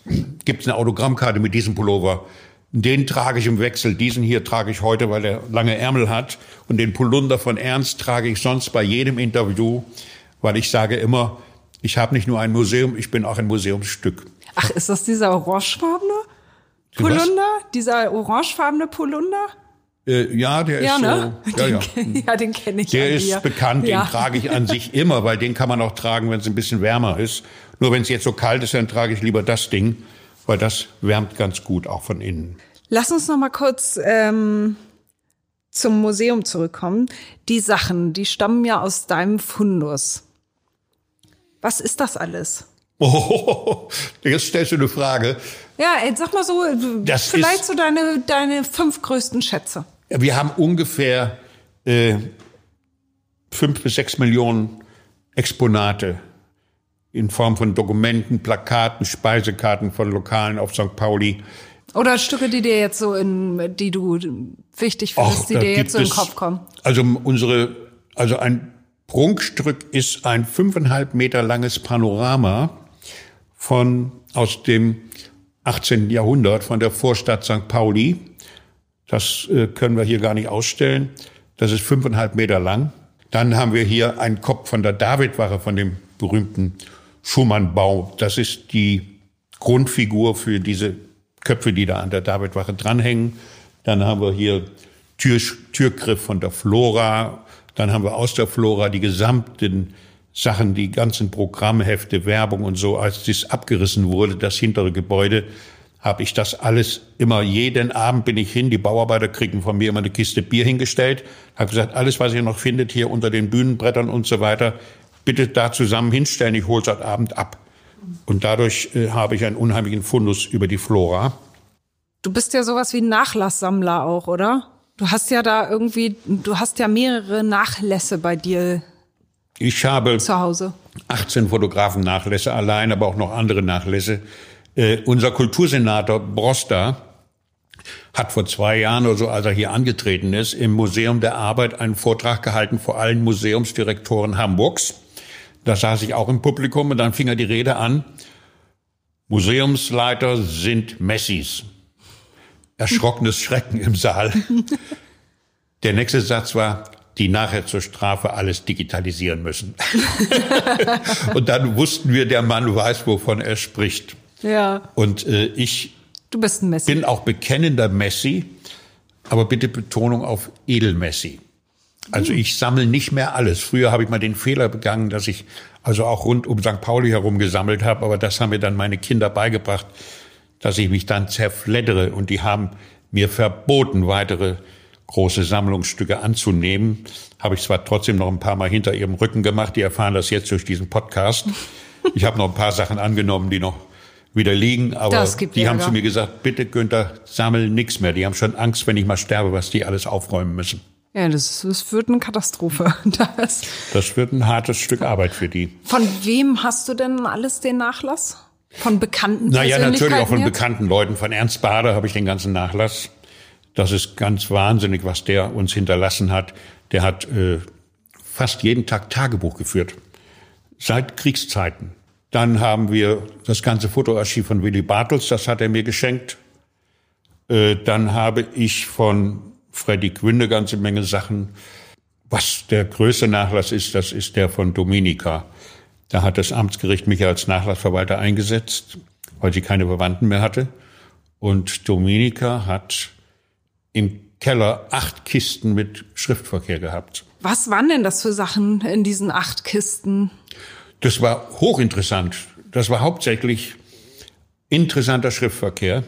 gibt's eine Autogrammkarte mit diesem Pullover. Den trage ich im Wechsel. Diesen hier trage ich heute, weil er lange Ärmel hat. Und den Polunder von Ernst trage ich sonst bei jedem Interview, weil ich sage immer, ich habe nicht nur ein Museum, ich bin auch ein Museumsstück. Ach, ist das dieser orangefarbene Polunder? Dieser orangefarbene Polunder? Äh, ja, der ja, ist ne? so. Ja, den, ja. ja, den kenne ich. Der ist hier. bekannt, den trage ich an sich immer, weil den kann man auch tragen, wenn es ein bisschen wärmer ist. Nur wenn es jetzt so kalt ist, dann trage ich lieber das Ding, weil das wärmt ganz gut, auch von innen. Lass uns noch mal kurz ähm, zum Museum zurückkommen. Die Sachen, die stammen ja aus deinem Fundus. Was ist das alles? Oh, jetzt stellst du eine Frage. Ja, sag mal so, Das vielleicht so deine, deine fünf größten Schätze. Wir haben ungefähr äh, fünf bis sechs Millionen Exponate in Form von Dokumenten, Plakaten, Speisekarten von Lokalen auf St. Pauli. Oder Stücke, die dir jetzt so in, die du wichtig findest, Och, die dir jetzt so in den Kopf kommen. Also unsere, also ein Prunkstück ist ein fünfeinhalb Meter langes Panorama von aus dem 18. Jahrhundert von der Vorstadt St. Pauli. Das äh, können wir hier gar nicht ausstellen. Das ist fünfeinhalb Meter lang. Dann haben wir hier einen Kopf von der Davidwache, von dem berühmten Schumann-Bau. Das ist die Grundfigur für diese Köpfe, die da an der Davidwache dranhängen. Dann haben wir hier Tür, Türgriff von der Flora. Dann haben wir aus der Flora die gesamten Sachen, die ganzen Programmhefte, Werbung und so. Als dies abgerissen wurde, das hintere Gebäude, habe ich das alles immer, jeden Abend bin ich hin, die Bauarbeiter kriegen von mir immer eine Kiste Bier hingestellt, habe gesagt, alles, was ihr noch findet hier unter den Bühnenbrettern und so weiter, bitte da zusammen hinstellen, ich hole es heute Abend ab. Und dadurch äh, habe ich einen unheimlichen Fundus über die Flora. Du bist ja sowas wie ein Nachlasssammler auch, oder? Du hast ja da irgendwie, du hast ja mehrere Nachlässe bei dir Ich habe zu Hause. 18 Fotografen-Nachlässe allein, aber auch noch andere Nachlässe. Äh, unser Kultursenator Broster hat vor zwei Jahren oder so, als er hier angetreten ist, im Museum der Arbeit einen Vortrag gehalten vor allen Museumsdirektoren Hamburgs. Da saß ich auch im Publikum und dann fing er die Rede an. Museumsleiter sind Messis. Erschrockenes Schrecken im Saal. Der nächste Satz war, die nachher zur Strafe alles digitalisieren müssen. und dann wussten wir, der Mann weiß, wovon er spricht. Ja. Und äh, ich Du bist ein Messi. bin auch bekennender Messi, aber bitte Betonung auf Edelmessi. Also ich sammle nicht mehr alles. Früher habe ich mal den Fehler begangen, dass ich also auch rund um St. Pauli herum gesammelt habe, aber das haben mir dann meine Kinder beigebracht, dass ich mich dann zerfleddere und die haben mir verboten, weitere große Sammlungsstücke anzunehmen. Habe ich zwar trotzdem noch ein paar Mal hinter ihrem Rücken gemacht, die erfahren das jetzt durch diesen Podcast. Ich habe noch ein paar Sachen angenommen, die noch wieder liegen, aber die haben Ärger. zu mir gesagt, bitte Günther, sammel nix mehr. Die haben schon Angst, wenn ich mal sterbe, was die alles aufräumen müssen. Ja, das, das wird eine Katastrophe. Das. Das wird ein hartes Stück Arbeit für die. Von wem hast du denn alles den Nachlass? Von bekannten Naja, natürlich auch von jetzt? bekannten Leuten. Von Ernst Bader habe ich den ganzen Nachlass. Das ist ganz wahnsinnig, was der uns hinterlassen hat. Der hat äh, fast jeden Tag Tagebuch geführt. Seit Kriegszeiten. Dann haben wir das ganze Fotoarchiv von Willy Bartels, das hat er mir geschenkt. Äh, dann habe ich von Freddy Quinn eine ganze Menge Sachen. Was der größte Nachlass ist, das ist der von Dominika. Da hat das Amtsgericht mich als Nachlassverwalter eingesetzt, weil sie keine Verwandten mehr hatte. Und Dominika hat im Keller acht Kisten mit Schriftverkehr gehabt. Was waren denn das für Sachen in diesen acht Kisten? Das war hochinteressant. Das war hauptsächlich interessanter Schriftverkehr.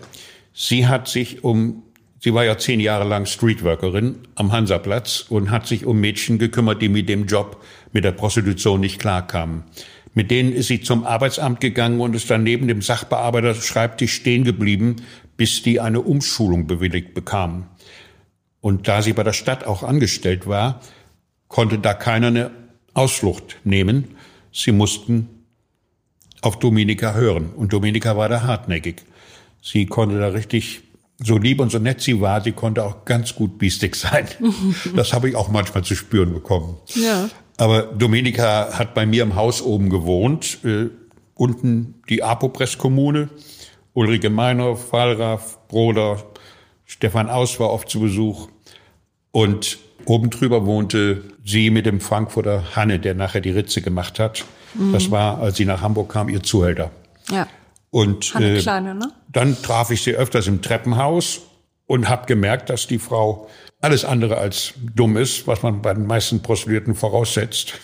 Sie hat sich um, sie war ja zehn Jahre lang Streetworkerin am Hansaplatz und hat sich um Mädchen gekümmert, die mit dem Job, mit der Prostitution nicht klarkamen. Mit denen ist sie zum Arbeitsamt gegangen und ist dann neben dem Sachbearbeiter Schreibtisch stehen geblieben, bis die eine Umschulung bewilligt bekamen. Und da sie bei der Stadt auch angestellt war, konnte da keiner eine Ausflucht nehmen. Sie mussten auf Dominika hören. Und Dominika war da hartnäckig. Sie konnte da richtig, so lieb und so nett sie war, sie konnte auch ganz gut biestig sein. Das habe ich auch manchmal zu spüren bekommen. Ja. Aber Dominika hat bei mir im Haus oben gewohnt, äh, unten die Apopress-Kommune. Ulrike Meinhoff, Wallraff, Broder, Stefan Aus war oft zu Besuch. Und oben drüber wohnte sie mit dem Frankfurter Hanne, der nachher die Ritze gemacht hat. Mhm. Das war, als sie nach Hamburg kam, ihr Zuhälter. Ja. Und Hanne äh, Kleine, ne? dann traf ich sie öfters im Treppenhaus und habe gemerkt, dass die Frau alles andere als dumm ist, was man bei den meisten Prostituierten voraussetzt,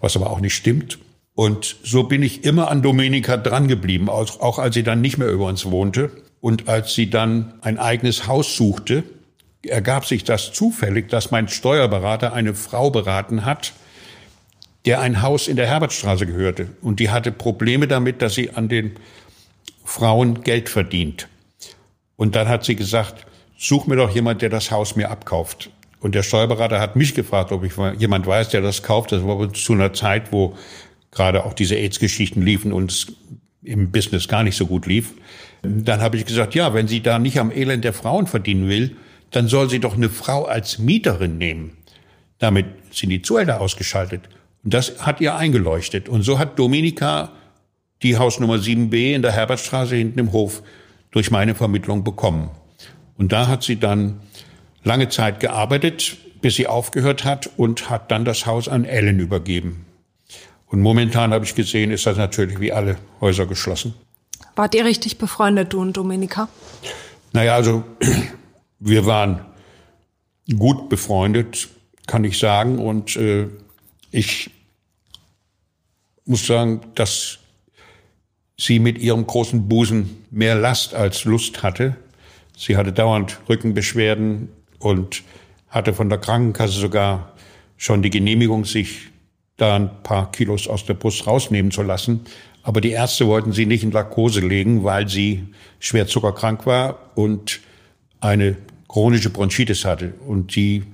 was aber auch nicht stimmt. Und so bin ich immer an Domenica drangeblieben, auch, auch als sie dann nicht mehr über uns wohnte. Und als sie dann ein eigenes Haus suchte, ergab sich das zufällig, dass mein Steuerberater eine Frau beraten hat, der ein Haus in der Herbertstraße gehörte. Und die hatte Probleme damit, dass sie an den Frauen Geld verdient. Und dann hat sie gesagt, such mir doch jemand, der das Haus mir abkauft. Und der Steuerberater hat mich gefragt, ob ich jemand weiß, der das kauft. Das war zu einer Zeit, wo gerade auch diese AIDS-Geschichten liefen und es im Business gar nicht so gut lief. Dann habe ich gesagt, ja, wenn sie da nicht am Elend der Frauen verdienen will, dann soll sie doch eine Frau als Mieterin nehmen. Damit sind die Zuhälter ausgeschaltet. Und das hat ihr eingeleuchtet. Und so hat Dominika die Hausnummer 7b in der Herbertstraße hinten im Hof durch meine Vermittlung bekommen. Und da hat sie dann lange Zeit gearbeitet, bis sie aufgehört hat und hat dann das Haus an Ellen übergeben. Und momentan habe ich gesehen, ist das natürlich wie alle Häuser geschlossen. Wart ihr richtig befreundet, du und Dominika? Naja, also wir waren gut befreundet, kann ich sagen. Und äh, ich muss sagen, dass sie mit ihrem großen Busen mehr Last als Lust hatte. Sie hatte dauernd Rückenbeschwerden und hatte von der Krankenkasse sogar schon die Genehmigung, sich da ein paar Kilos aus der Brust rausnehmen zu lassen. Aber die Ärzte wollten sie nicht in Narkose legen, weil sie schwer zuckerkrank war und eine chronische Bronchitis hatte. Und die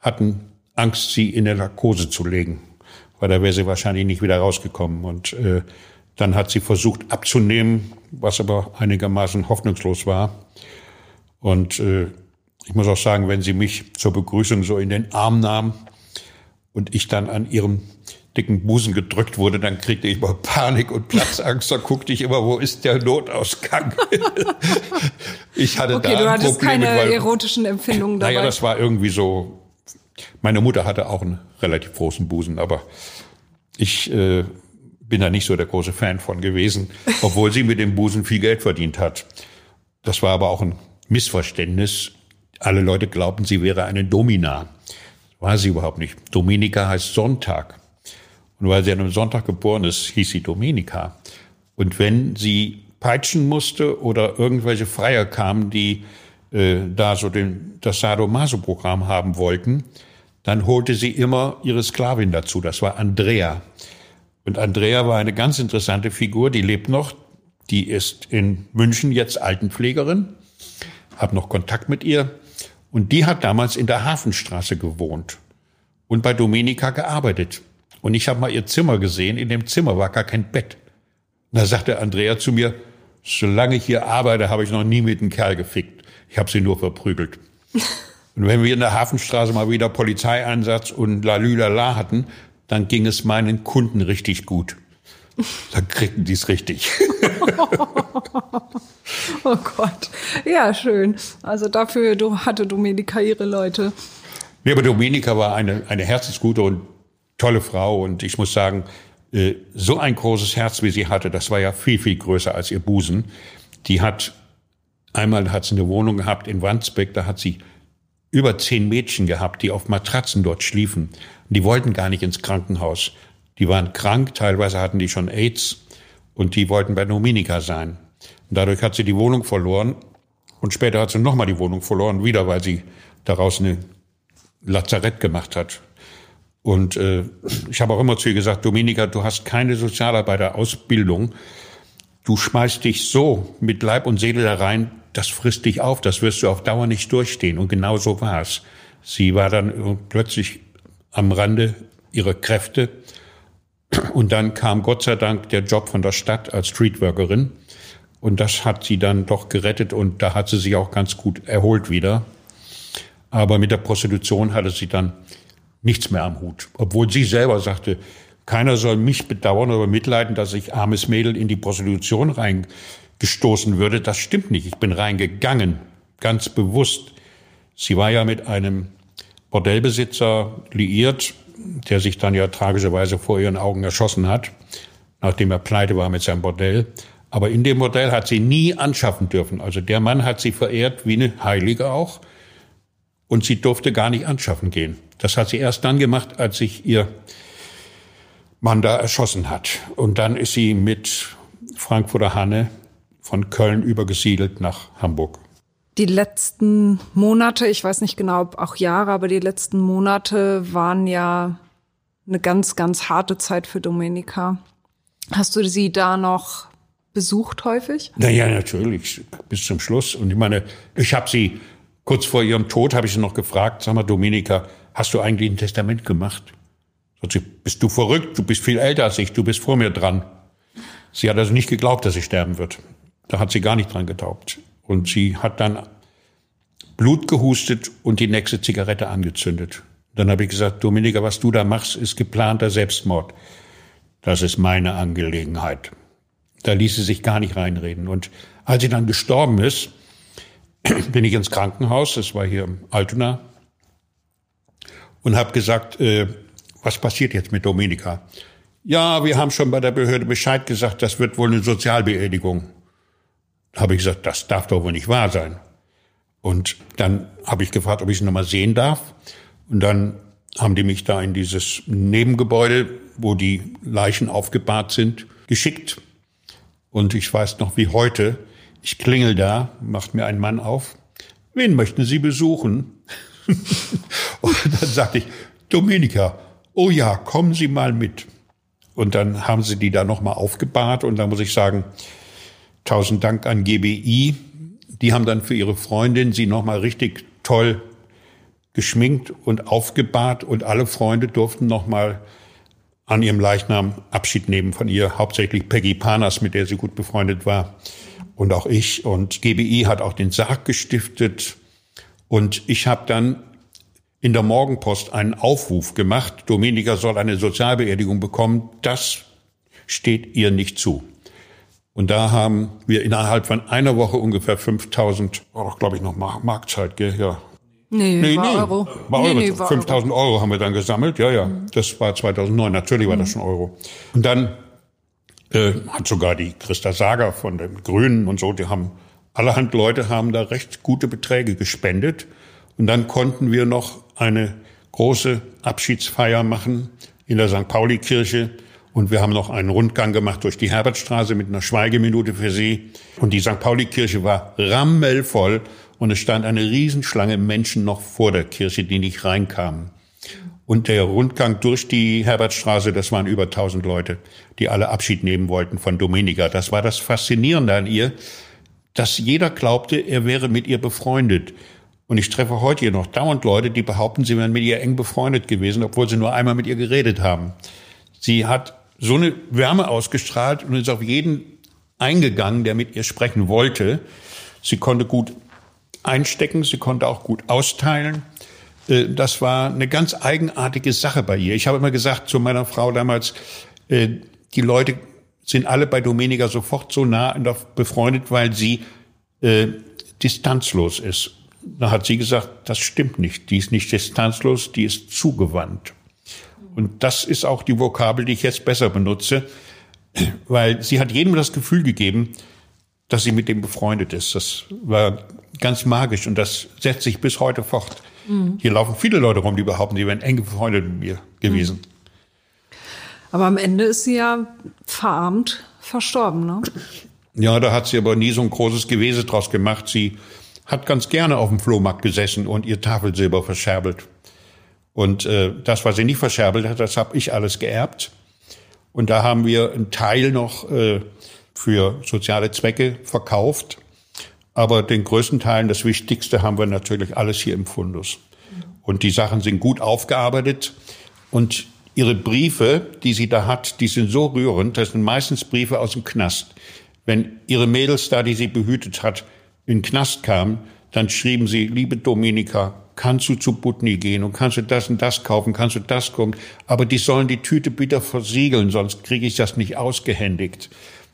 hatten Angst, sie in der Narkose zu legen, weil da wäre sie wahrscheinlich nicht wieder rausgekommen. Und äh, dann hat sie versucht abzunehmen, was aber einigermaßen hoffnungslos war. Und äh, ich muss auch sagen, wenn sie mich zur Begrüßung so in den Arm nahm und ich dann an ihrem dicken Busen gedrückt wurde, dann kriegte ich immer Panik und Platzangst. Da guckte ich immer, wo ist der Notausgang? ich hatte okay, da du hattest Probleme, keine weil, erotischen Empfindungen dabei. Naja, das war irgendwie so. Meine Mutter hatte auch einen relativ großen Busen, aber ich äh, bin da nicht so der große Fan von gewesen, obwohl sie mit dem Busen viel Geld verdient hat. Das war aber auch ein Missverständnis. Alle Leute glaubten, sie wäre eine Domina. War sie überhaupt nicht. Dominika heißt Sonntag. Und weil sie an einem Sonntag geboren ist, hieß sie Dominika. Und wenn sie peitschen musste oder irgendwelche Freier kamen, die äh, da so den, das Sadomaso-Programm haben wollten, dann holte sie immer ihre Sklavin dazu. Das war Andrea. Und Andrea war eine ganz interessante Figur, die lebt noch. Die ist in München jetzt Altenpflegerin. Hab noch Kontakt mit ihr. Und die hat damals in der Hafenstraße gewohnt und bei Dominika gearbeitet. Und ich habe mal ihr Zimmer gesehen. In dem Zimmer war gar kein Bett. Und da sagte Andrea zu mir, solange ich hier arbeite, habe ich noch nie mit einem Kerl gefickt. Ich habe sie nur verprügelt. und wenn wir in der Hafenstraße mal wieder Polizeieinsatz und Lalülala hatten, dann ging es meinen Kunden richtig gut. Dann kriegten die es richtig. oh Gott. Ja, schön. Also dafür hatte Dominika ihre Leute. Nee, aber Dominika war eine, eine herzensgute und tolle Frau und ich muss sagen, äh, so ein großes Herz, wie sie hatte, das war ja viel, viel größer als ihr Busen. Die hat, einmal hat sie eine Wohnung gehabt in Wandsbek, da hat sie über zehn Mädchen gehabt, die auf Matratzen dort schliefen. Die wollten gar nicht ins Krankenhaus. Die waren krank, teilweise hatten die schon AIDS und die wollten bei Dominika sein. Und dadurch hat sie die Wohnung verloren und später hat sie nochmal die Wohnung verloren, wieder weil sie daraus eine Lazarett gemacht hat. Und äh, ich habe auch immer zu ihr gesagt, Dominika, du hast keine Sozialarbeiterausbildung. Du schmeißt dich so mit Leib und Seele da rein, das frisst dich auf, das wirst du auf Dauer nicht durchstehen. Und genau so war es. Sie war dann plötzlich am Rande ihrer Kräfte. Und dann kam Gott sei Dank der Job von der Stadt als Streetworkerin. Und das hat sie dann doch gerettet und da hat sie sich auch ganz gut erholt wieder. Aber mit der Prostitution hatte sie dann nichts mehr am Hut. Obwohl sie selber sagte, keiner soll mich bedauern oder mitleiden, dass ich armes Mädel in die Prostitution reingestoßen würde. Das stimmt nicht. Ich bin reingegangen, ganz bewusst. Sie war ja mit einem Bordellbesitzer liiert, der sich dann ja tragischerweise vor ihren Augen erschossen hat, nachdem er pleite war mit seinem Bordell. Aber in dem Bordell hat sie nie anschaffen dürfen. Also der Mann hat sie verehrt wie eine Heilige auch. Und sie durfte gar nicht anschaffen gehen. Das hat sie erst dann gemacht, als sich ihr Mann da erschossen hat. Und dann ist sie mit Frankfurter Hanne von Köln übergesiedelt nach Hamburg. Die letzten Monate, ich weiß nicht genau, ob auch Jahre, aber die letzten Monate waren ja eine ganz, ganz harte Zeit für Domenica. Hast du sie da noch besucht häufig? Naja, natürlich, bis zum Schluss. Und ich meine, ich habe sie Kurz vor ihrem Tod habe ich sie noch gefragt, sag mal, Dominika, hast du eigentlich ein Testament gemacht? Sie, bist du verrückt? Du bist viel älter als ich, du bist vor mir dran. Sie hat also nicht geglaubt, dass sie sterben wird. Da hat sie gar nicht dran getaubt. Und sie hat dann Blut gehustet und die nächste Zigarette angezündet. Dann habe ich gesagt, Dominika, was du da machst, ist geplanter Selbstmord. Das ist meine Angelegenheit. Da ließ sie sich gar nicht reinreden. Und als sie dann gestorben ist, bin ich ins Krankenhaus, das war hier im Altona, und habe gesagt, äh, was passiert jetzt mit Dominika? Ja, wir haben schon bei der Behörde Bescheid gesagt, das wird wohl eine Sozialbeerdigung. Habe ich gesagt, das darf doch wohl nicht wahr sein. Und dann habe ich gefragt, ob ich sie nochmal sehen darf. Und dann haben die mich da in dieses Nebengebäude, wo die Leichen aufgebahrt sind, geschickt. Und ich weiß noch wie heute, ich klingel da, macht mir ein Mann auf. Wen möchten Sie besuchen? Und dann sagte ich, Dominika, oh ja, kommen Sie mal mit. Und dann haben sie die da nochmal aufgebahrt und da muss ich sagen, tausend Dank an GBI. Die haben dann für ihre Freundin sie nochmal richtig toll geschminkt und aufgebahrt und alle Freunde durften nochmal an ihrem Leichnam Abschied nehmen von ihr, hauptsächlich Peggy Panas, mit der sie gut befreundet war und auch ich. Und GBI hat auch den Sarg gestiftet. Und ich habe dann in der Morgenpost einen Aufruf gemacht, Dominika soll eine Sozialbeerdigung bekommen. Das steht ihr nicht zu. Und da haben wir innerhalb von einer Woche ungefähr 5000, war doch glaube ich noch Marktzeit, gell? Ja. Nee, nee, war nee, Euro. War Euro. Nee, nee, 5000 Euro. Euro haben wir dann gesammelt. Ja, ja. Mhm. Das war 2009. Natürlich war mhm. das schon Euro. Und dann äh, hat sogar die Christa Sager von den Grünen und so, die haben, allerhand Leute haben da recht gute Beträge gespendet. Und dann konnten wir noch eine große Abschiedsfeier machen in der St. Pauli-Kirche. Und wir haben noch einen Rundgang gemacht durch die Herbertstraße mit einer Schweigeminute für sie. Und die St. Pauli-Kirche war rammelvoll. Und es stand eine Riesenschlange Menschen noch vor der Kirche, die nicht reinkamen. Und der Rundgang durch die Herbertstraße, das waren über 1000 Leute, die alle Abschied nehmen wollten von Dominika. Das war das Faszinierende an ihr, dass jeder glaubte, er wäre mit ihr befreundet. Und ich treffe heute hier noch dauernd Leute, die behaupten, sie wären mit ihr eng befreundet gewesen, obwohl sie nur einmal mit ihr geredet haben. Sie hat so eine Wärme ausgestrahlt und ist auf jeden eingegangen, der mit ihr sprechen wollte. Sie konnte gut einstecken, sie konnte auch gut austeilen. Äh, das war eine ganz eigenartige Sache bei ihr. Ich habe immer gesagt zu meiner Frau damals, äh, die Leute sind alle bei Domenica sofort so nah befreundet, weil sie äh, distanzlos ist. da hat sie gesagt, das stimmt nicht. Die ist nicht distanzlos, die ist zugewandt. Und das ist auch die Vokabel, die ich jetzt besser benutze, weil sie hat jedem das Gefühl gegeben, dass sie mit dem befreundet ist. Das war ganz magisch und das setzt sich bis heute fort. Mhm. Hier laufen viele Leute rum, die behaupten, sie wären eng befreundet mit mir gewesen. Mhm. Aber am Ende ist sie ja verarmt verstorben, ne? Ja, da hat sie aber nie so ein großes Gewese draus gemacht. Sie hat ganz gerne auf dem Flohmarkt gesessen und ihr Tafelsilber verscherbelt. Und äh, das, was sie nicht verscherbelt hat, das habe ich alles geerbt. Und da haben wir einen Teil noch äh, für soziale Zwecke verkauft. Aber den größten Teil, das Wichtigste, haben wir natürlich alles hier im Fundus. Und die Sachen sind gut aufgearbeitet. Und ihre Briefe, die sie da hat, die sind so rührend. Das sind meistens Briefe aus dem Knast. Wenn ihre Mädels da, die sie behütet hat, in den Knast kamen, dann schrieben sie, liebe Dominika, kannst du zu Butni gehen und kannst du das und das kaufen, kannst du das kaufen, aber die sollen die Tüte bitte versiegeln, sonst kriege ich das nicht ausgehändigt.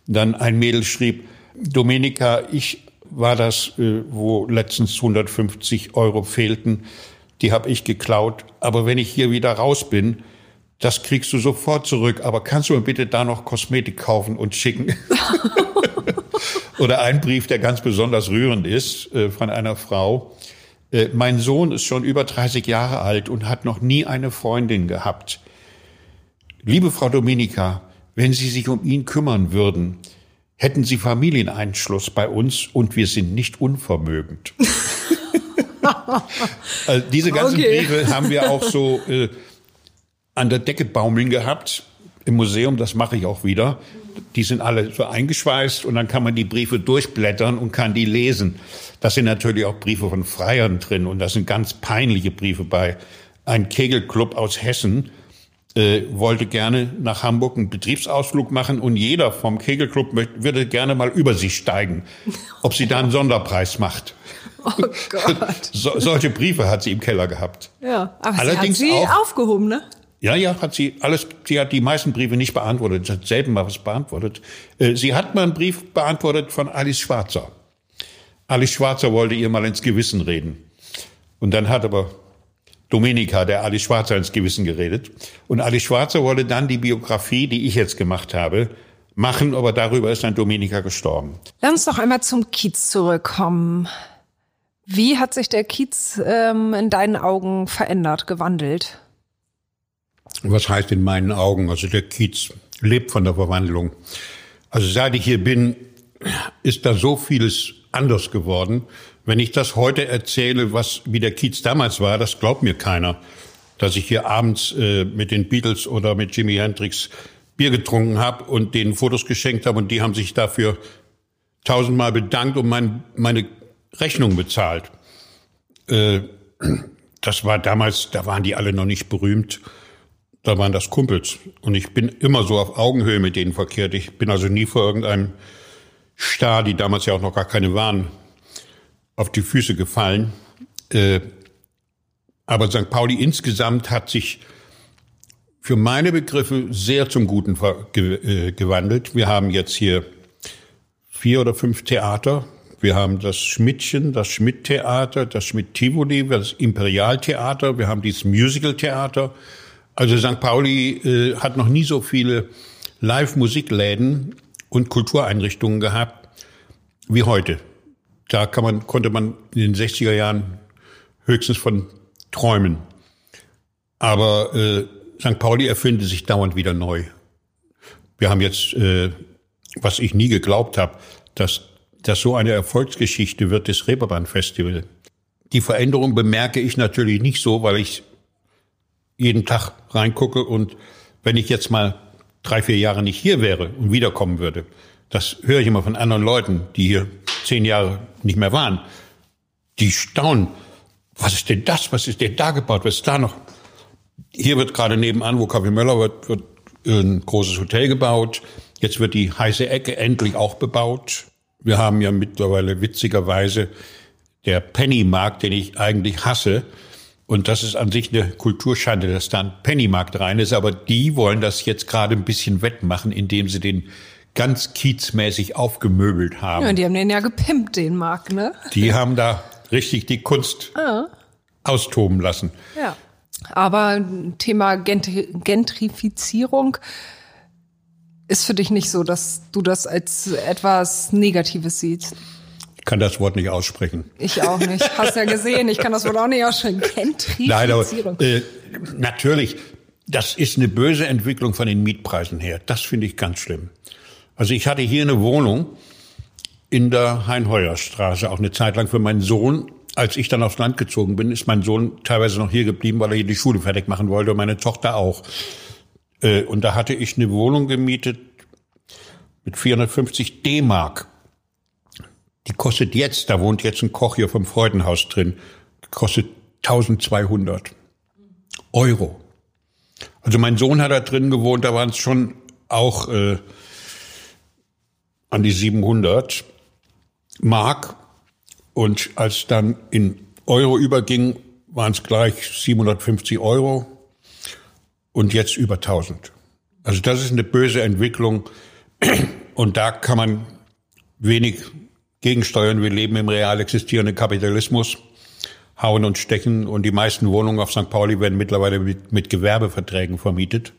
Dann ein Mädel schrieb, Dominika, ich war das, äh, wo letztens 150 Euro fehlten, die habe ich geklaut, aber wenn ich hier wieder raus bin, das kriegst du sofort zurück, aber kannst du mir bitte da noch Kosmetik kaufen und schicken? Oder ein Brief, der ganz besonders rührend ist, äh, von einer Frau. Äh, mein Sohn ist schon über 30 Jahre alt und hat noch nie eine Freundin gehabt. Liebe Frau Dominika, wenn Sie sich um ihn kümmern würden, hätten Sie Familieneinschluss bei uns und wir sind nicht unvermögend. also diese ganzen okay. Briefe haben wir auch so äh, an der Decke baumeln gehabt im Museum. Das mache ich auch wieder. Die sind alle so eingeschweißt und dann kann man die Briefe durchblättern und kann die lesen. Das sind natürlich auch Briefe von Freiern drin und das sind ganz peinliche Briefe bei. Ein Kegelclub aus Hessen äh, wollte gerne nach Hamburg einen Betriebsausflug machen und jeder vom Kegelclub würde gerne mal über sie steigen, ob sie da einen Sonderpreis macht. Oh Gott. So, solche Briefe hat sie im Keller gehabt. Ja, aber Allerdings sie hat sie auch, aufgehoben, ne? Ja, ja, hat sie alles, sie hat die meisten Briefe nicht beantwortet, sie hat selten mal was beantwortet. Äh, sie hat mal einen Brief beantwortet von Alice Schwarzer. Alice Schwarzer wollte ihr mal ins Gewissen reden. Und dann hat aber Dominika, der Alice Schwarzer, ins Gewissen geredet. Und Alice Schwarzer wollte dann die Biografie, die ich jetzt gemacht habe, machen, aber darüber ist dann Dominika gestorben. Lass uns noch einmal zum Kiez zurückkommen. Wie hat sich der Kiez ähm, in deinen Augen verändert, gewandelt? Was heißt in meinen Augen? Also der Kiez lebt von der Verwandlung. Also seit ich hier bin, ist da so vieles anders geworden. Wenn ich das heute erzähle, was wie der Kiez damals war, das glaubt mir keiner. Dass ich hier abends äh, mit den Beatles oder mit Jimi Hendrix Bier getrunken habe und denen Fotos geschenkt habe und die haben sich dafür tausendmal bedankt und mein, meine Rechnung bezahlt. Äh, das war damals, da waren die alle noch nicht berühmt da waren das Kumpels. Und ich bin immer so auf Augenhöhe mit denen verkehrt. Ich bin also nie vor irgendeinem Star, die damals ja auch noch gar keine waren, auf die Füße gefallen. Äh, aber St. Pauli insgesamt hat sich für meine Begriffe sehr zum Guten äh, gewandelt. Wir haben jetzt hier vier oder fünf Theater. Wir haben das Schmidtchen, das Schmidt-Theater, das Schmidt-Tivoli, das Imperialtheater. Wir haben dieses Musical-Theater. Also St. Pauli äh, hat noch nie so viele Live-Musikläden und Kultureinrichtungen gehabt wie heute. Da kann man, konnte man in den 60er Jahren höchstens von träumen. Aber äh, St. Pauli erfindet sich dauernd wieder neu. Wir haben jetzt, äh, was ich nie geglaubt habe, dass das so eine Erfolgsgeschichte wird, das Reeperbahn-Festival. Die Veränderung bemerke ich natürlich nicht so, weil ich jeden Tag reingucke und wenn ich jetzt mal drei, vier Jahre nicht hier wäre und wiederkommen würde, das höre ich immer von anderen Leuten, die hier zehn Jahre nicht mehr waren, die staunen, was ist denn das, was ist denn da gebaut, was ist da noch? Hier wird gerade nebenan, wo Kaffee Möller wird, wird ein großes Hotel gebaut. Jetzt wird die heiße Ecke endlich auch bebaut. Wir haben ja mittlerweile witzigerweise der Pennymarkt, den ich eigentlich hasse, und das ist an sich eine Kulturschande, dass da ein Pennymarkt rein ist. Aber die wollen das jetzt gerade ein bisschen wettmachen, indem sie den ganz kiezmäßig aufgemöbelt haben. Ja, die haben den ja gepimpt, den Markt, ne? Die haben da richtig die Kunst ah. austoben lassen. Ja. Aber Thema Gentrifizierung ist für dich nicht so, dass du das als etwas Negatives siehst. Kann das Wort nicht aussprechen. Ich auch nicht. Hast ja gesehen, ich kann das Wort auch nicht aussprechen. Gentrifizierung. Nein, aber, äh, natürlich, das ist eine böse Entwicklung von den Mietpreisen her. Das finde ich ganz schlimm. Also ich hatte hier eine Wohnung in der Heinheuerstraße, auch eine Zeit lang für meinen Sohn. Als ich dann aufs Land gezogen bin, ist mein Sohn teilweise noch hier geblieben, weil er hier die Schule fertig machen wollte und meine Tochter auch. Äh, und da hatte ich eine Wohnung gemietet mit 450 D-Mark. Die kostet jetzt, da wohnt jetzt ein Koch hier vom Freudenhaus drin, kostet 1200 Euro. Also mein Sohn hat da drin gewohnt, da waren es schon auch äh, an die 700 Mark. Und als dann in Euro überging, waren es gleich 750 Euro und jetzt über 1000. Also das ist eine böse Entwicklung und da kann man wenig gegensteuern. Wir leben im real existierenden Kapitalismus, hauen und stechen und die meisten Wohnungen auf St. Pauli werden mittlerweile mit, mit Gewerbeverträgen vermietet,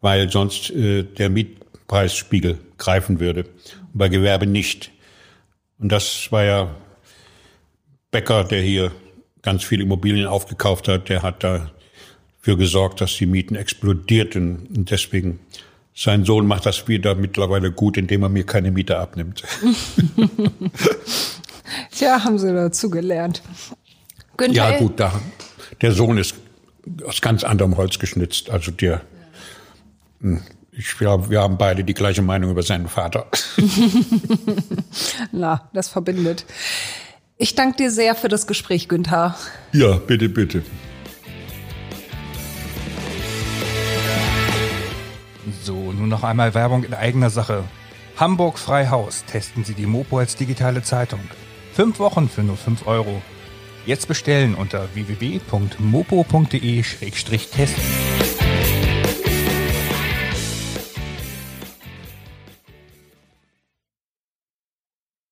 weil sonst äh, der Mietpreisspiegel greifen würde. Und bei Gewerbe nicht. Und das war ja Becker, der hier ganz viele Immobilien aufgekauft hat, der hat da für gesorgt, dass die Mieten explodierten. Und deswegen, sein Sohn macht das wieder mittlerweile gut, indem er mir keine Miete abnimmt. Tja, haben sie dazu gelernt. Günther ja, gut, da, der Sohn ist aus ganz anderem Holz geschnitzt. Also der, hm, ich glaube, wir haben beide die gleiche Meinung über seinen Vater. Na, das verbindet. Ich danke dir sehr für das Gespräch, Günther. Ja, bitte, bitte. So, nun noch einmal Werbung in eigener Sache. Hamburg Freihaus testen Sie die Mopo als digitale Zeitung. Fünf Wochen für nur fünf Euro. Jetzt bestellen unter www.mopo.de-testen.